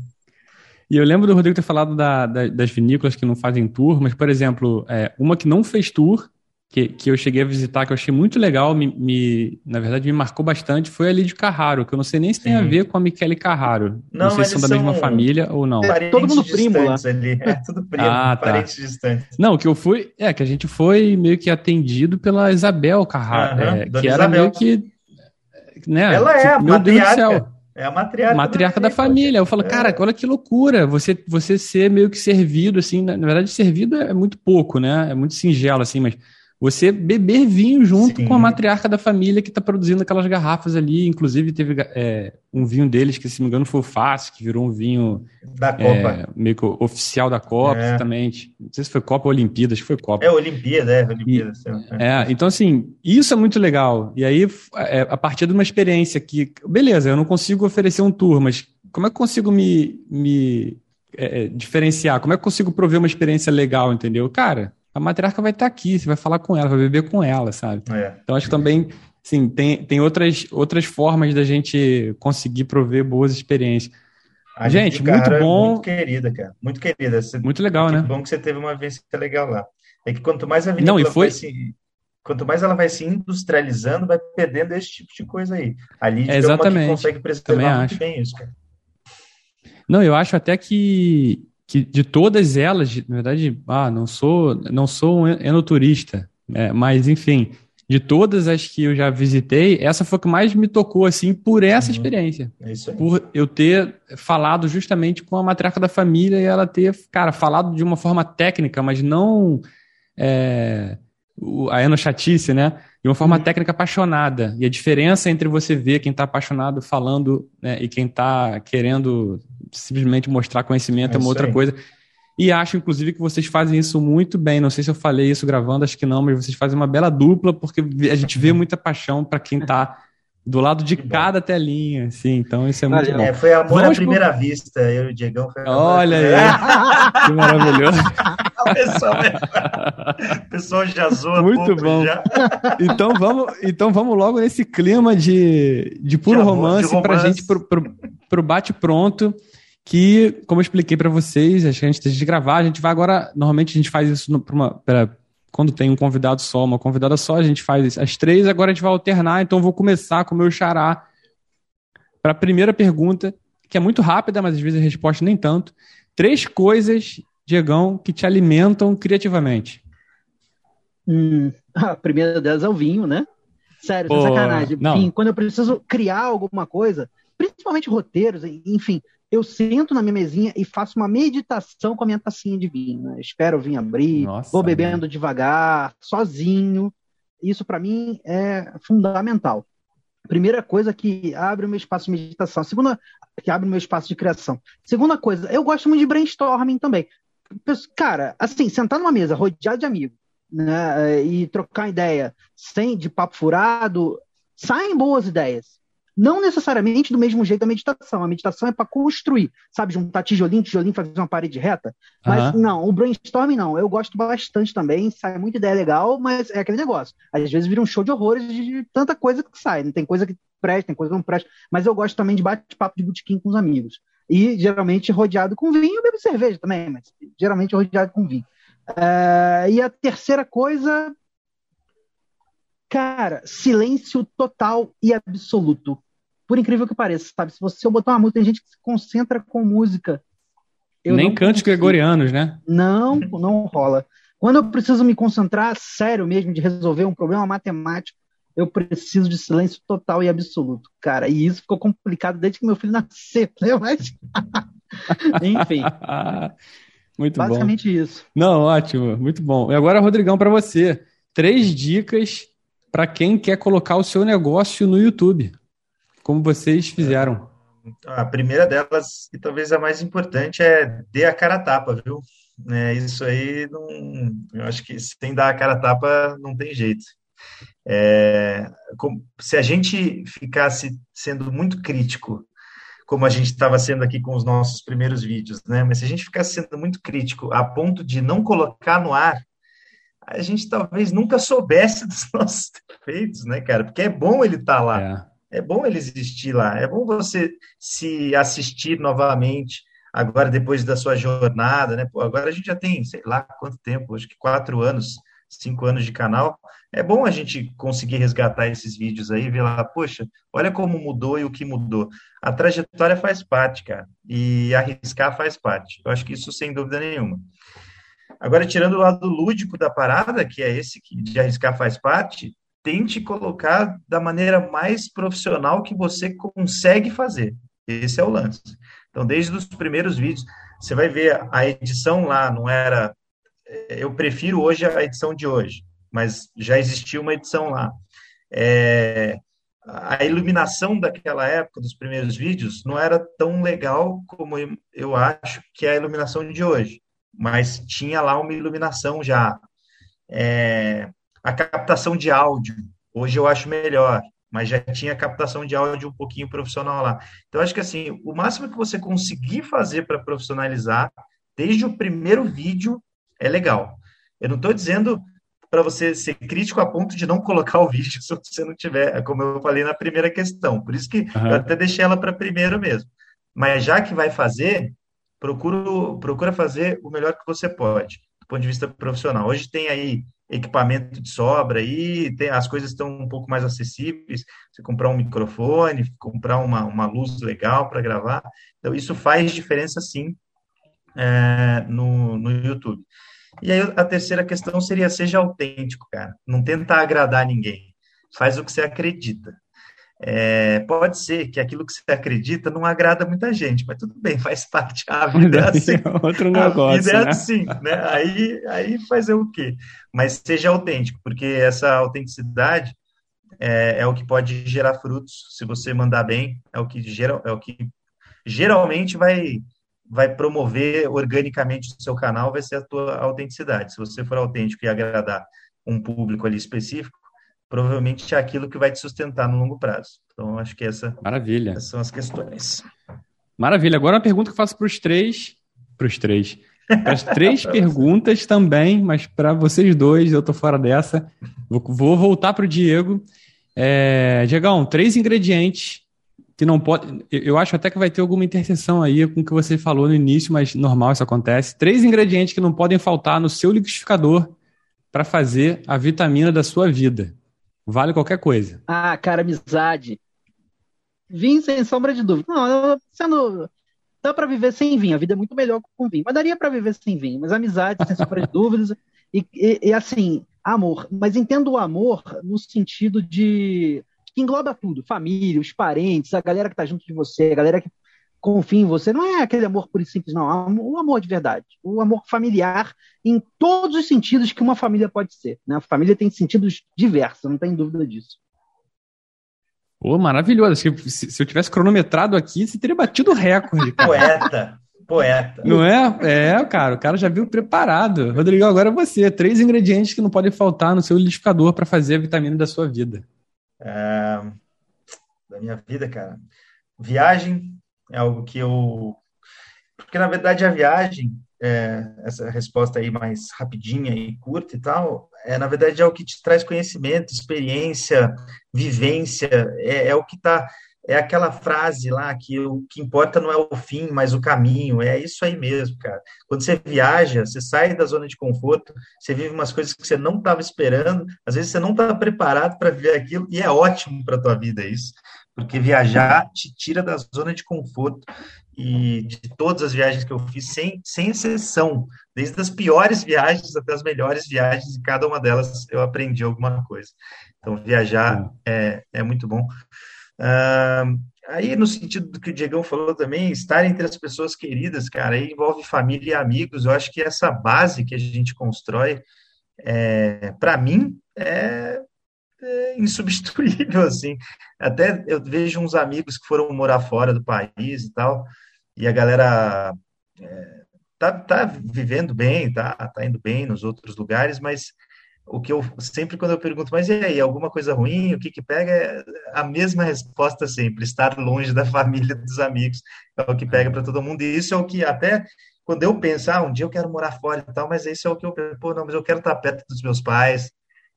E eu lembro do Rodrigo ter falado da, da, das vinícolas que não fazem tour, mas, por exemplo, é, uma que não fez tour que, que eu cheguei a visitar, que eu achei muito legal, me, me, na verdade me marcou bastante, foi ali de Carraro, que eu não sei nem se tem a ver com a Michele Carraro. Não, não sei se são da mesma família ou não. É, todo mundo primo lá. Ali. É tudo primo, ah, tá. parentes distantes. Não, que eu fui, é, que a gente foi meio que atendido pela Isabel Carraro, é, que era Isabel. meio que né? Ela é tipo, a meu Deus do matriarca. céu. É a matriarca, Matriarca da família. Eu falo, É. cara, olha que loucura. Você, você ser meio que servido, assim. Na, na verdade, servido é muito pouco, né? É muito singelo, assim, mas você beber vinho junto Sim. com a matriarca da família que está produzindo aquelas garrafas ali. Inclusive, teve é, um vinho deles, que se não me engano foi o Fácil, que virou um vinho Da Copa. é, meio que oficial da Copa, É. exatamente. Não sei se foi Copa ou Olimpíada, acho que foi Copa. É, Olimpíada, é, Olimpíada. é. É, então assim, isso é muito legal. E aí, é, a partir de uma experiência que, beleza, eu não consigo oferecer um tour, mas como é que eu consigo me, me é, é, diferenciar? Como é que eu consigo prover uma experiência legal, entendeu? Cara, a matriarca vai estar aqui, você vai falar com ela, vai beber com ela, sabe? É. Então acho que também, sim, tem, tem outras, outras formas da gente conseguir prover boas experiências. A Gente, Carrara muito é bom. Muito querida, cara. Muito querida. Você- Muito legal, né? bom que você teve uma vivência legal lá. É que quanto mais a vinícola Não, e foi- vai se, quanto mais ela vai se industrializando, vai perdendo esse tipo de coisa aí. A Lídia é Exatamente. consegue Também preservar muito acho. bem isso, cara. Não, eu acho até que, que de todas elas, na verdade, ah, não sou, não sou um enoturista, né? mas enfim, de todas as que eu já visitei, essa foi a que mais me tocou, assim, por essa Uhum. experiência. É isso aí. Por eu ter falado justamente com a matriarca da família e ela ter, cara, falado de uma forma técnica, mas não é, a enochatice, né? De uma forma Uhum. técnica apaixonada. E a diferença entre você ver quem está apaixonado falando né, e quem está querendo simplesmente mostrar conhecimento É é uma isso outra aí. coisa. E acho, inclusive, que vocês fazem isso muito bem. Não sei se eu falei isso gravando, acho que não, mas vocês fazem uma bela dupla, porque a gente vê muita paixão para quem está do lado de bom. cada telinha, assim. Então, isso é muito bom. É, foi amor Vamos à primeira vista. Eu e o Diegão Olha aí, que maravilhoso. O pessoal, o pessoal já zoa Muito bom. já. Então vamos, então vamos logo nesse clima de, de puro De amor, romance, romance. gente, pro, pro, pro bate-pronto, que, como eu expliquei pra vocês, acho que antes gente gravar, a gente vai agora, normalmente a gente faz isso no, pra uma, pra- quando tem um convidado só, uma convidada só, a gente faz as três, agora a gente vai alternar, então eu vou começar com o meu xará para a primeira pergunta, que é muito rápida, mas às vezes a resposta nem tanto. Três coisas, Diegão, que te alimentam criativamente. Hum, a primeira delas é o vinho, né? Sério, Pô, sacanagem. não. Vinho, quando eu preciso criar alguma coisa, principalmente roteiros, enfim, eu sento na minha mesinha e faço uma meditação com a minha tacinha de vinho. Né? Espero o vinho abrir, Nossa, vou bebendo devagar, sozinho. Isso para mim é fundamental. Primeira coisa que abre o meu espaço de meditação. Segunda, que abre o meu espaço de criação. Segunda coisa, eu gosto muito de brainstorming também. Cara, assim, sentar numa mesa rodeado de amigos, né, e trocar ideia sem de papo furado, saem boas ideias. Não necessariamente do mesmo jeito da meditação. A meditação é para construir, sabe? Juntar tijolinho, tijolinho, fazer uma parede reta. Mas Aham. não, o brainstorming não. Eu gosto bastante também, sai muita ideia legal, mas é aquele negócio. Às vezes vira um show de horrores de tanta coisa que sai. Tem coisa que presta, tem coisa que não presta. Mas eu gosto também de bate-papo de botequim com os amigos. E geralmente rodeado com vinho, eu bebo cerveja também, mas geralmente rodeado com vinho. É, e a terceira coisa, cara, silêncio total e absoluto. Por incrível que pareça, sabe? Se você botar uma música, tem gente que se concentra com música. Eu Nem cantos gregorianos, né? Não, não rola. Quando eu preciso me concentrar, sério mesmo, de resolver um problema matemático, eu preciso de silêncio total e absoluto, cara. E isso ficou complicado desde que meu filho nasceu, né? Mas... Enfim, muito bom. basicamente isso. Não, ótimo, muito bom. E agora, Rodrigão, para você, três dicas para quem quer colocar o seu negócio no YouTube, como vocês fizeram. A primeira delas, e talvez a mais importante, é dê a cara a tapa, viu? É, isso aí, não, eu acho que sem dar a cara a tapa não tem jeito. É, como- se a gente ficasse sendo muito crítico, como a gente estava sendo aqui com os nossos primeiros vídeos, né? Mas se a gente ficasse sendo muito crítico a ponto de não colocar no ar, a gente talvez nunca soubesse dos nossos defeitos, né, cara? Porque é bom ele estar lá. É. É bom ele existir lá, é bom você se assistir novamente, agora depois da sua jornada, né? Pô, agora a gente já tem, sei lá quanto tempo, acho que quatro anos, cinco anos de canal. É bom a gente conseguir resgatar esses vídeos aí, ver lá, poxa, olha como mudou e o que mudou. A trajetória faz parte, cara, e arriscar faz parte. Eu acho que isso sem dúvida nenhuma. Agora, tirando o lado lúdico da parada, que é esse que de arriscar faz parte, tente colocar da maneira mais profissional que você consegue fazer. Esse é o lance. Então, desde os primeiros vídeos, você vai ver a edição lá, não era. Eu prefiro hoje a edição de hoje, mas já existia uma edição lá. É, a iluminação daquela época, dos primeiros vídeos, não era tão legal como eu acho que é a iluminação de hoje, mas tinha lá uma iluminação já. É, a captação de áudio, hoje eu acho melhor, mas já tinha captação de áudio um pouquinho profissional lá. Então, acho que assim, o máximo que você conseguir fazer para profissionalizar, desde o primeiro vídeo, é legal. Eu não estou dizendo para você ser crítico a ponto de não colocar o vídeo se você não tiver, como eu falei na primeira questão. Por isso que uhum. eu até deixei ela para primeiro mesmo. Mas já que vai fazer, procura, procura fazer o melhor que você pode, do ponto de vista profissional. Hoje tem aí equipamento de sobra aí, tem, as coisas estão um pouco mais acessíveis, você comprar um microfone, comprar uma, uma luz legal para gravar, então isso faz diferença sim é, no, no YouTube. E aí a terceira questão seria seja autêntico, cara, não tenta agradar ninguém, faz o que você acredita. É, pode ser que aquilo que você acredita não agrada muita gente, mas tudo bem, faz parte. A vida é assim. Outro negócio. A vida é né? assim, né? Aí, aí fazer o quê? Mas seja autêntico, porque essa autenticidade é, é, o que pode gerar frutos. Se você mandar bem, é o que, gera, é o que geralmente vai, vai promover organicamente o seu canal, vai ser a tua autenticidade. Se você for autêntico e agradar um público ali específico, provavelmente é aquilo que vai te sustentar no longo prazo. Então, acho que essa, Maravilha. essas são as questões. Maravilha. Agora uma pergunta que eu faço para os três. Para os três. Para as três perguntas também, mas para vocês dois, eu estou fora dessa. Vou, vou voltar para o Diego. É, Diegão, três ingredientes que não pode. Eu acho até que vai ter alguma interseção aí com o que você falou no início, mas normal isso acontece. Três ingredientes que não podem faltar no seu liquidificador para fazer a vitamina da sua vida. Vale qualquer coisa. Ah, cara, amizade. Vinho sem sombra de dúvida. Não, sendo. Dá para viver sem vinho. A vida é muito melhor com vinho. Mas daria para viver sem vinho. Mas amizade, sem sombra de dúvidas. E, e, e, assim, amor. Mas entendo o amor no sentido de. que engloba tudo: família, os parentes, a galera que tá junto de você, a galera que confia em você. Não é aquele amor por e simples, não. O amor de verdade. O amor familiar em todos os sentidos que uma família pode ser. Né? A família tem sentidos diversos, não tem dúvida disso. Pô, maravilhoso. Se, se eu tivesse cronometrado aqui, você teria batido o recorde. Poeta. Poeta. Não é? É, cara, o cara já viu preparado. Rodrigo, agora é você. Três ingredientes que não podem faltar no seu liquidificador para fazer a vitamina da sua vida. É, da minha vida, cara. Viagem, é algo que eu. Porque, na verdade, a viagem, é, essa resposta aí mais rapidinha e curta e tal, é, na verdade, é o que te traz conhecimento, experiência, vivência, é, é o que está. É aquela frase lá que o que importa não é o fim, mas o caminho. É isso aí mesmo, cara. Quando você viaja, você sai da zona de conforto, você vive umas coisas que você não estava esperando, às vezes você não está preparado para viver aquilo, e é ótimo para tua vida isso porque viajar te tira da zona de conforto e de todas as viagens que eu fiz, sem, sem exceção, desde as piores viagens até as melhores viagens, em cada uma delas eu aprendi alguma coisa. Então, viajar é, é muito bom. Uh, aí, no sentido do que o Diegão falou também, estar entre as pessoas queridas, cara, aí envolve família e amigos. Eu acho que essa base que a gente constrói, é, para mim, é, é insubstituível, assim. Até eu vejo uns amigos que foram morar fora do país e tal, e a galera é, tá, tá vivendo bem, tá, tá indo bem nos outros lugares, mas o que eu sempre quando eu pergunto, mas e aí, alguma coisa ruim, o que que pega, é a mesma resposta sempre, estar longe da família, dos amigos, é o que pega para todo mundo, e isso é o que até quando eu penso, ah, um dia eu quero morar fora e tal, mas isso é o que eu pô, não, mas eu quero estar perto dos meus pais,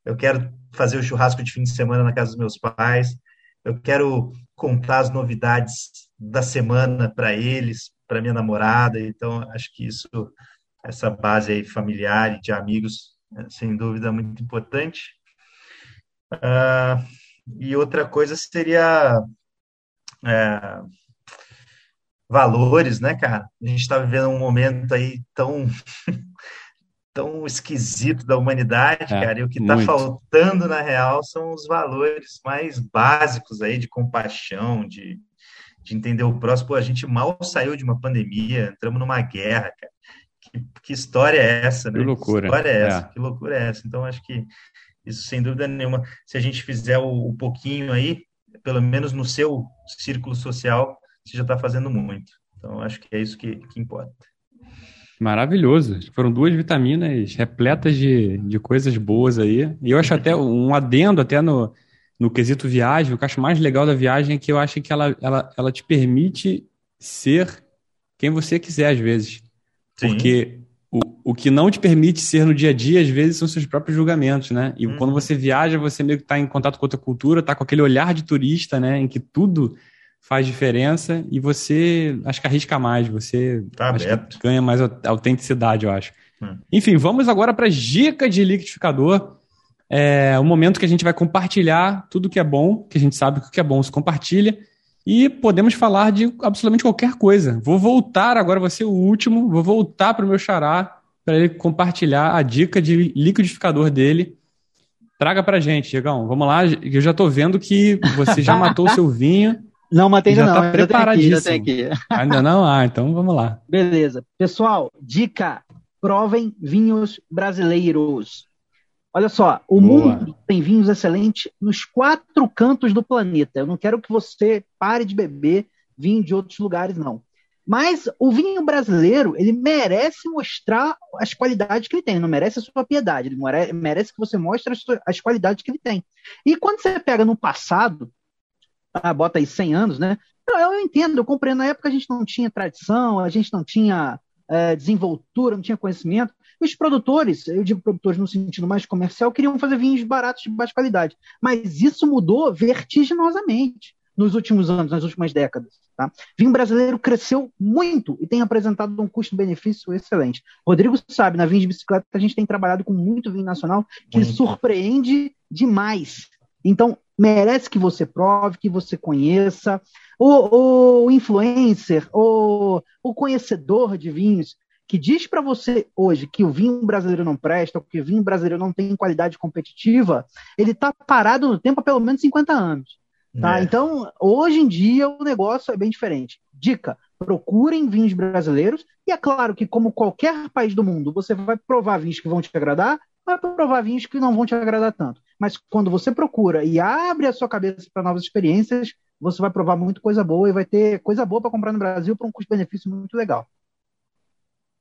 eu quero fazer o churrasco de fim de semana na casa dos meus pais, eu quero contar as novidades da semana para eles, para minha namorada, então acho que isso, essa base aí familiar e de amigos, é, sem dúvida, muito importante. Uh, e outra coisa seria é, valores, né, cara? A gente está vivendo um momento aí tão tão esquisito da humanidade, É, cara, e o que está faltando na real são os valores mais básicos aí de compaixão, de, de entender o próximo. Pô, a gente mal saiu de uma pandemia, entramos numa guerra, cara. Que, que história é essa, né? Que loucura. história é essa? É. Que loucura é essa? Então, acho que isso, sem dúvida nenhuma, se a gente fizer o, o pouquinho aí, pelo menos no seu círculo social, você já está fazendo muito. Então, acho que é isso que, que importa. Maravilhoso. Foram duas vitaminas repletas de, de coisas boas aí. E eu acho até um adendo até no, no quesito viagem, o que eu acho mais legal da viagem é que eu acho que ela, ela, ela te permite ser quem você quiser às vezes. Sim. Porque o, o que não te permite ser no dia a dia, às vezes, são seus próprios julgamentos, né? E Uhum. quando você viaja, você meio que está em contato com outra cultura, tá com aquele olhar de turista, né? Em que tudo faz diferença e você acho que arrisca mais, você Tá ganha mais au- autenticidade, eu acho. Hum. Enfim, vamos agora para as dicas de liquidificador. É o momento que a gente vai compartilhar tudo que é bom, que a gente sabe que o que é bom se compartilha. E podemos falar de absolutamente qualquer coisa. Vou voltar agora, vou ser o último, vou voltar para o meu xará para ele compartilhar a dica de liquidificador dele. Traga pra gente, Diegão. Vamos lá. Eu já tô vendo que você já matou o seu vinho. Não, matei Já ainda tá não. ainda tem aqui, ainda tem preparadíssimo. aqui. Ainda não? Ah, então vamos lá. Beleza. Pessoal, dica: provem vinhos brasileiros. Olha só, o Boa. mundo tem vinhos excelentes nos quatro cantos do planeta. Eu não quero que você pare de beber vinho de outros lugares, não. Mas o vinho brasileiro, ele merece mostrar as qualidades que ele tem, não merece a sua piedade, ele mere- merece que você mostre as qualidades que ele tem. E quando você pega no passado, ah, bota aí 100 anos, né? Eu, eu entendo, eu comprei na época a gente não tinha tradição, a gente não tinha é, desenvoltura, não tinha conhecimento. Os produtores, eu digo produtores no sentido mais comercial, queriam fazer vinhos baratos de baixa qualidade. Mas isso mudou vertiginosamente nos últimos anos, nas últimas décadas. Tá? Vinho brasileiro cresceu muito e tem apresentado um custo-benefício excelente. Rodrigo sabe, na Vinho de Bicicleta a gente tem trabalhado com muito vinho nacional que Muito. surpreende demais. Então, merece que você prove, que você conheça. O, o influencer, o, o conhecedor de vinhos, que diz para você hoje que o vinho brasileiro não presta, que o vinho brasileiro não tem qualidade competitiva, ele está parado no tempo há pelo menos 50 anos. Tá? É. Então, hoje em dia, o negócio é bem diferente. Dica: procurem vinhos brasileiros, e é claro que, como qualquer país do mundo, você vai provar vinhos que vão te agradar, vai provar vinhos que não vão te agradar tanto. Mas quando você procura e abre a sua cabeça para novas experiências, você vai provar muito coisa boa e vai ter coisa boa para comprar no Brasil por um custo-benefício muito legal.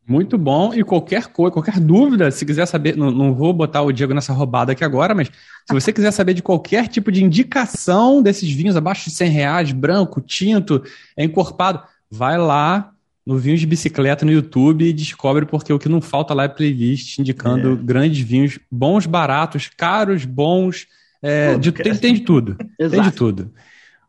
Muito bom. E qualquer coisa, qualquer dúvida, se quiser saber, não, não vou botar o Diego nessa roubada aqui agora, mas se você quiser saber de qualquer tipo de indicação desses vinhos abaixo de 100 reais, branco, tinto, encorpado, vai lá no Vinhos de Bicicleta no YouTube e descobre, porque o que não falta lá é playlist indicando É. grandes vinhos, bons, baratos, caros, bons, é, Tudo, de- tem, tem de tudo. Tem de Exato. tudo.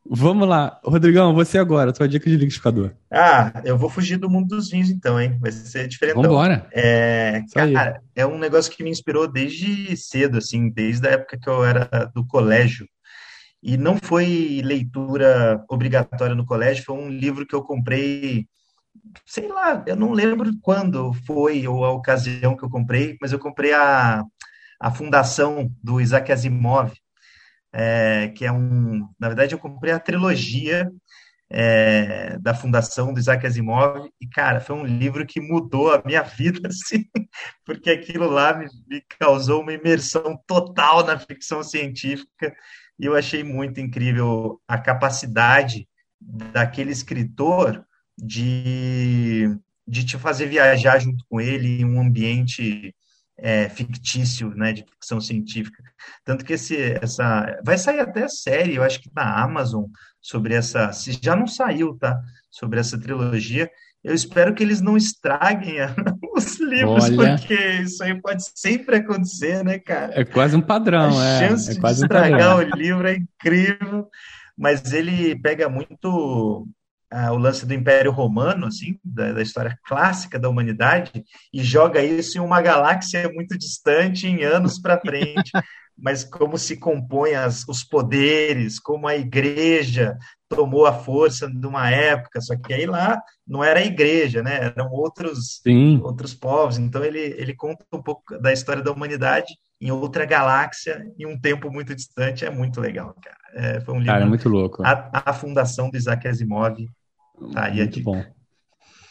Vamos lá. Rodrigão, você agora, tua dica de liquidificador. Ah, eu vou fugir do mundo dos vinhos então, hein? Vai ser diferentão. Vambora. É, Isso aí. cara, é um negócio que me inspirou desde cedo, assim, desde a época que eu era do colégio. E não foi leitura obrigatória no colégio, foi um livro que eu comprei, sei lá, eu não lembro quando foi ou a ocasião que eu comprei, mas eu comprei a, a fundação do Isaac Asimov, é, que é um, na verdade eu comprei a trilogia é, da fundação do Isaac Asimov, e, cara, foi um livro que mudou a minha vida, assim, porque aquilo lá me, me causou uma imersão total na ficção científica, e eu achei muito incrível a capacidade daquele escritor de, de te fazer viajar junto com ele em um ambiente é, fictício, né, de ficção científica. Tanto que esse, essa vai sair até série, eu acho que na Amazon sobre essa, se já não saiu, tá? Sobre essa trilogia. Eu espero que eles não estraguem a- os livros, Olha. porque isso aí pode sempre acontecer, né, cara? É quase um padrão, A é. chance É de quase um estragar padrão. o livro é incrível, mas ele pega muito o lance do Império Romano, assim, da, da, história clássica da humanidade, e joga isso em uma galáxia muito distante, em anos para frente. Mas como se compõem as, os poderes, como a igreja tomou a força de uma época, só que aí lá não era a igreja, né? Eram outros, Sim. outros povos. Então ele, ele conta um pouco da história da humanidade em outra galáxia, em um tempo muito distante. É muito legal, cara. É, foi um livro. Cara, é muito louco. A, a fundação do Isaac Asimov Tá aí Muito bom.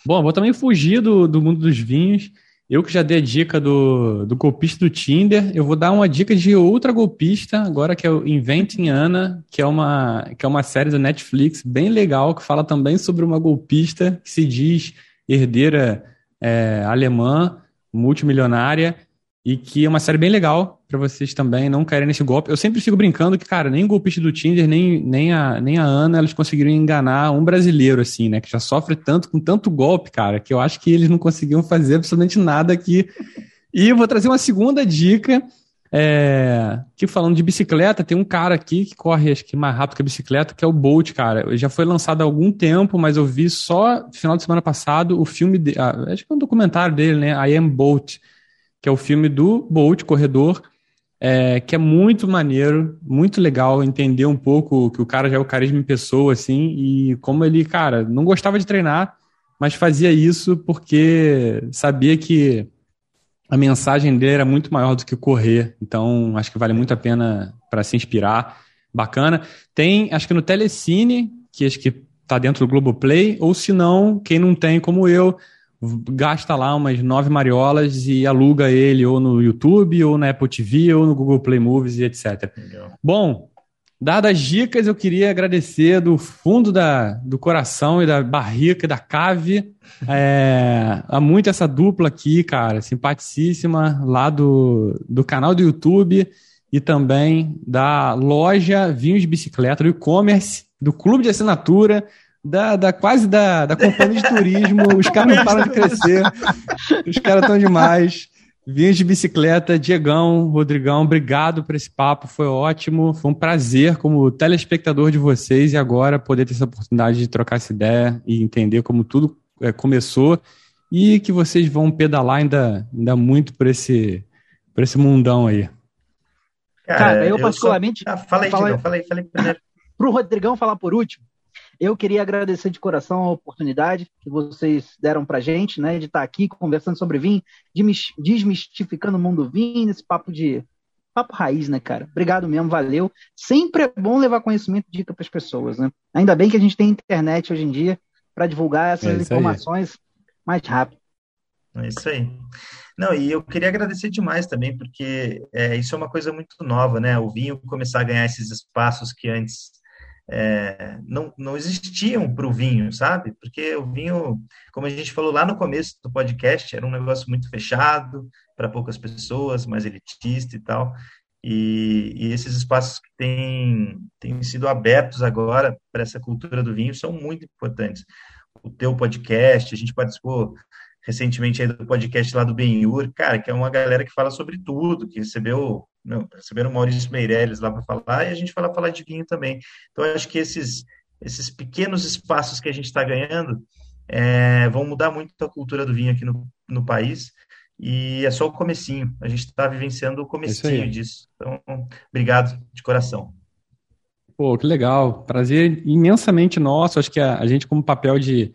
Bom, vou também fugir do, do mundo dos vinhos. Eu que já dei a dica do, do golpista do Tinder, eu vou dar uma dica de outra golpista, agora que é o Inventing Anna, que é uma, que é uma série da Netflix bem legal, que fala também sobre uma golpista que se diz herdeira é, alemã, multimilionária, e que é uma série bem legal para vocês também não caírem nesse golpe. Eu sempre fico brincando que, cara, nem o golpista do Tinder, nem, nem, a, nem a Ana, eles conseguiram enganar um brasileiro, assim, né? Que já sofre tanto com tanto golpe, cara, que eu acho que eles não conseguiam fazer absolutamente nada aqui. E eu vou trazer uma segunda dica. É, que falando de bicicleta, tem um cara aqui que corre acho que mais rápido que a bicicleta, que é o Bolt, cara. Ele já foi lançado há algum tempo, mas eu vi só final de semana passado o filme, de, ah, acho que é um documentário dele, né? I Am Bolt que é o filme do Bolt, Corredor, é, que é muito maneiro, muito legal entender um pouco que o cara já é o carisma em pessoa, assim, e como ele, cara, não gostava de treinar, mas fazia isso porque sabia que a mensagem dele era muito maior do que correr. Então, acho que vale muito a pena para se inspirar. Bacana. Tem, acho que no Telecine, que acho que tá dentro do Globoplay, ou se não, quem não tem como eu, gasta lá umas nove mariolas e aluga ele ou no YouTube, ou na Apple TV, ou no Google Play Movies e etc. Legal. Bom, dadas as dicas, eu queria agradecer do fundo da, do coração e da barrica, da cave, é, a muito essa dupla aqui, cara, simpaticíssima, lá do, do canal do YouTube e também da loja Vinhos de Bicicleta, do e-commerce, do clube de assinatura, da, da quase da, da companhia de turismo, os caras não param de crescer, os caras estão demais. Vinhos de bicicleta, Diegão, Rodrigão, obrigado por esse papo, foi ótimo, foi um prazer como telespectador de vocês e agora poder ter essa oportunidade de trocar essa ideia e entender como tudo é, começou e que vocês vão pedalar ainda, ainda muito por esse, por esse mundão aí. Cara, Cara eu, eu particularmente... Só... Ah, fala aí, fala aí primeiro. Pro Rodrigão falar por último, eu queria agradecer de coração a oportunidade que vocês deram para gente, né, de estar aqui conversando sobre vinho, desmistificando o mundo vinho, nesse papo de papo raiz, né, cara? Obrigado mesmo, valeu. Sempre é bom levar conhecimento e dica para as pessoas, né? Ainda bem que a gente tem internet hoje em dia para divulgar essas é informações aí. mais rápido. É isso aí. Não, e eu queria agradecer demais também, porque é, isso é uma coisa muito nova, né? O vinho começar a ganhar esses espaços que antes é, não, não existiam para o vinho, sabe? Porque o vinho, como a gente falou lá no começo do podcast, era um negócio muito fechado para poucas pessoas, mais elitista e tal. E, e esses espaços que têm, têm sido abertos agora para essa cultura do vinho são muito importantes. O teu podcast, a gente participou recentemente aí do podcast lá do Benhur, cara, que é uma galera que fala sobre tudo, que recebeu não, receberam o Maurício Meirelles lá para falar, e a gente fala falar de vinho também. Então, eu acho que esses, esses pequenos espaços que a gente está ganhando é, vão mudar muito a cultura do vinho aqui no, no país, e é só o comecinho. A gente está vivenciando o comecinho disso. Então, obrigado de coração. Pô, que legal. Prazer imensamente nosso. Acho que a, a gente, como papel de,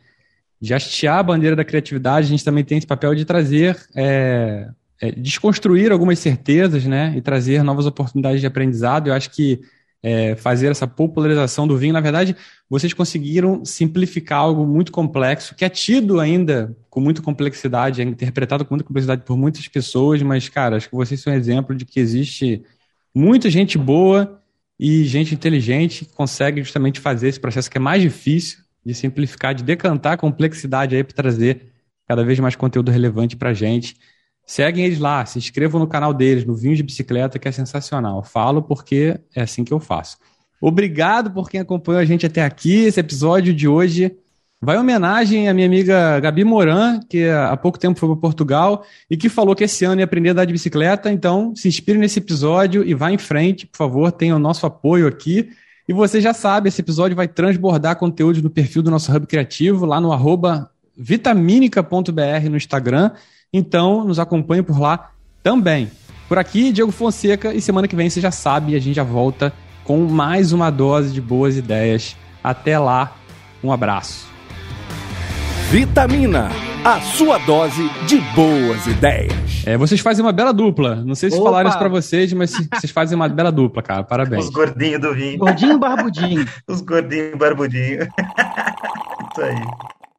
de hastear a bandeira da criatividade, a gente também tem esse papel de trazer é, é, desconstruir algumas certezas, né, e trazer novas oportunidades de aprendizado. Eu acho que é, fazer essa popularização do vinho, na verdade, vocês conseguiram simplificar algo muito complexo, que é tido ainda com muita complexidade, é interpretado com muita complexidade por muitas pessoas, mas, cara, acho que vocês são um exemplo de que existe muita gente boa e gente inteligente que consegue justamente fazer esse processo que é mais difícil de simplificar, de decantar a complexidade aí para trazer cada vez mais conteúdo relevante para gente. Seguem eles lá, se inscrevam no canal deles, no Vinho de Bicicleta, que é sensacional. Falo porque é assim que eu faço. Obrigado por quem acompanhou a gente até aqui. Esse episódio de hoje vai em homenagem à minha amiga Gabi Moran, que há pouco tempo foi para Portugal e que falou que esse ano ia aprender a andar de bicicleta. Então, se inspire nesse episódio e vá em frente, por favor, tenha o nosso apoio aqui. E você já sabe, esse episódio vai transbordar conteúdo no perfil do nosso Hub Criativo, lá no vitaminica.br no Instagram. Então, nos acompanhe por lá também. Por aqui, Diego Fonseca, e semana que vem você já sabe, a gente já volta com mais uma dose de boas ideias. Até lá, um abraço. Vitamina, a sua dose de boas ideias. É, vocês fazem uma bela dupla. Não sei se Opa. falaram isso pra vocês, mas vocês fazem uma bela dupla, cara. Parabéns. Os gordinhos do vinho. Gordinho barbudinho. Os gordinhos barbudinhos. isso aí.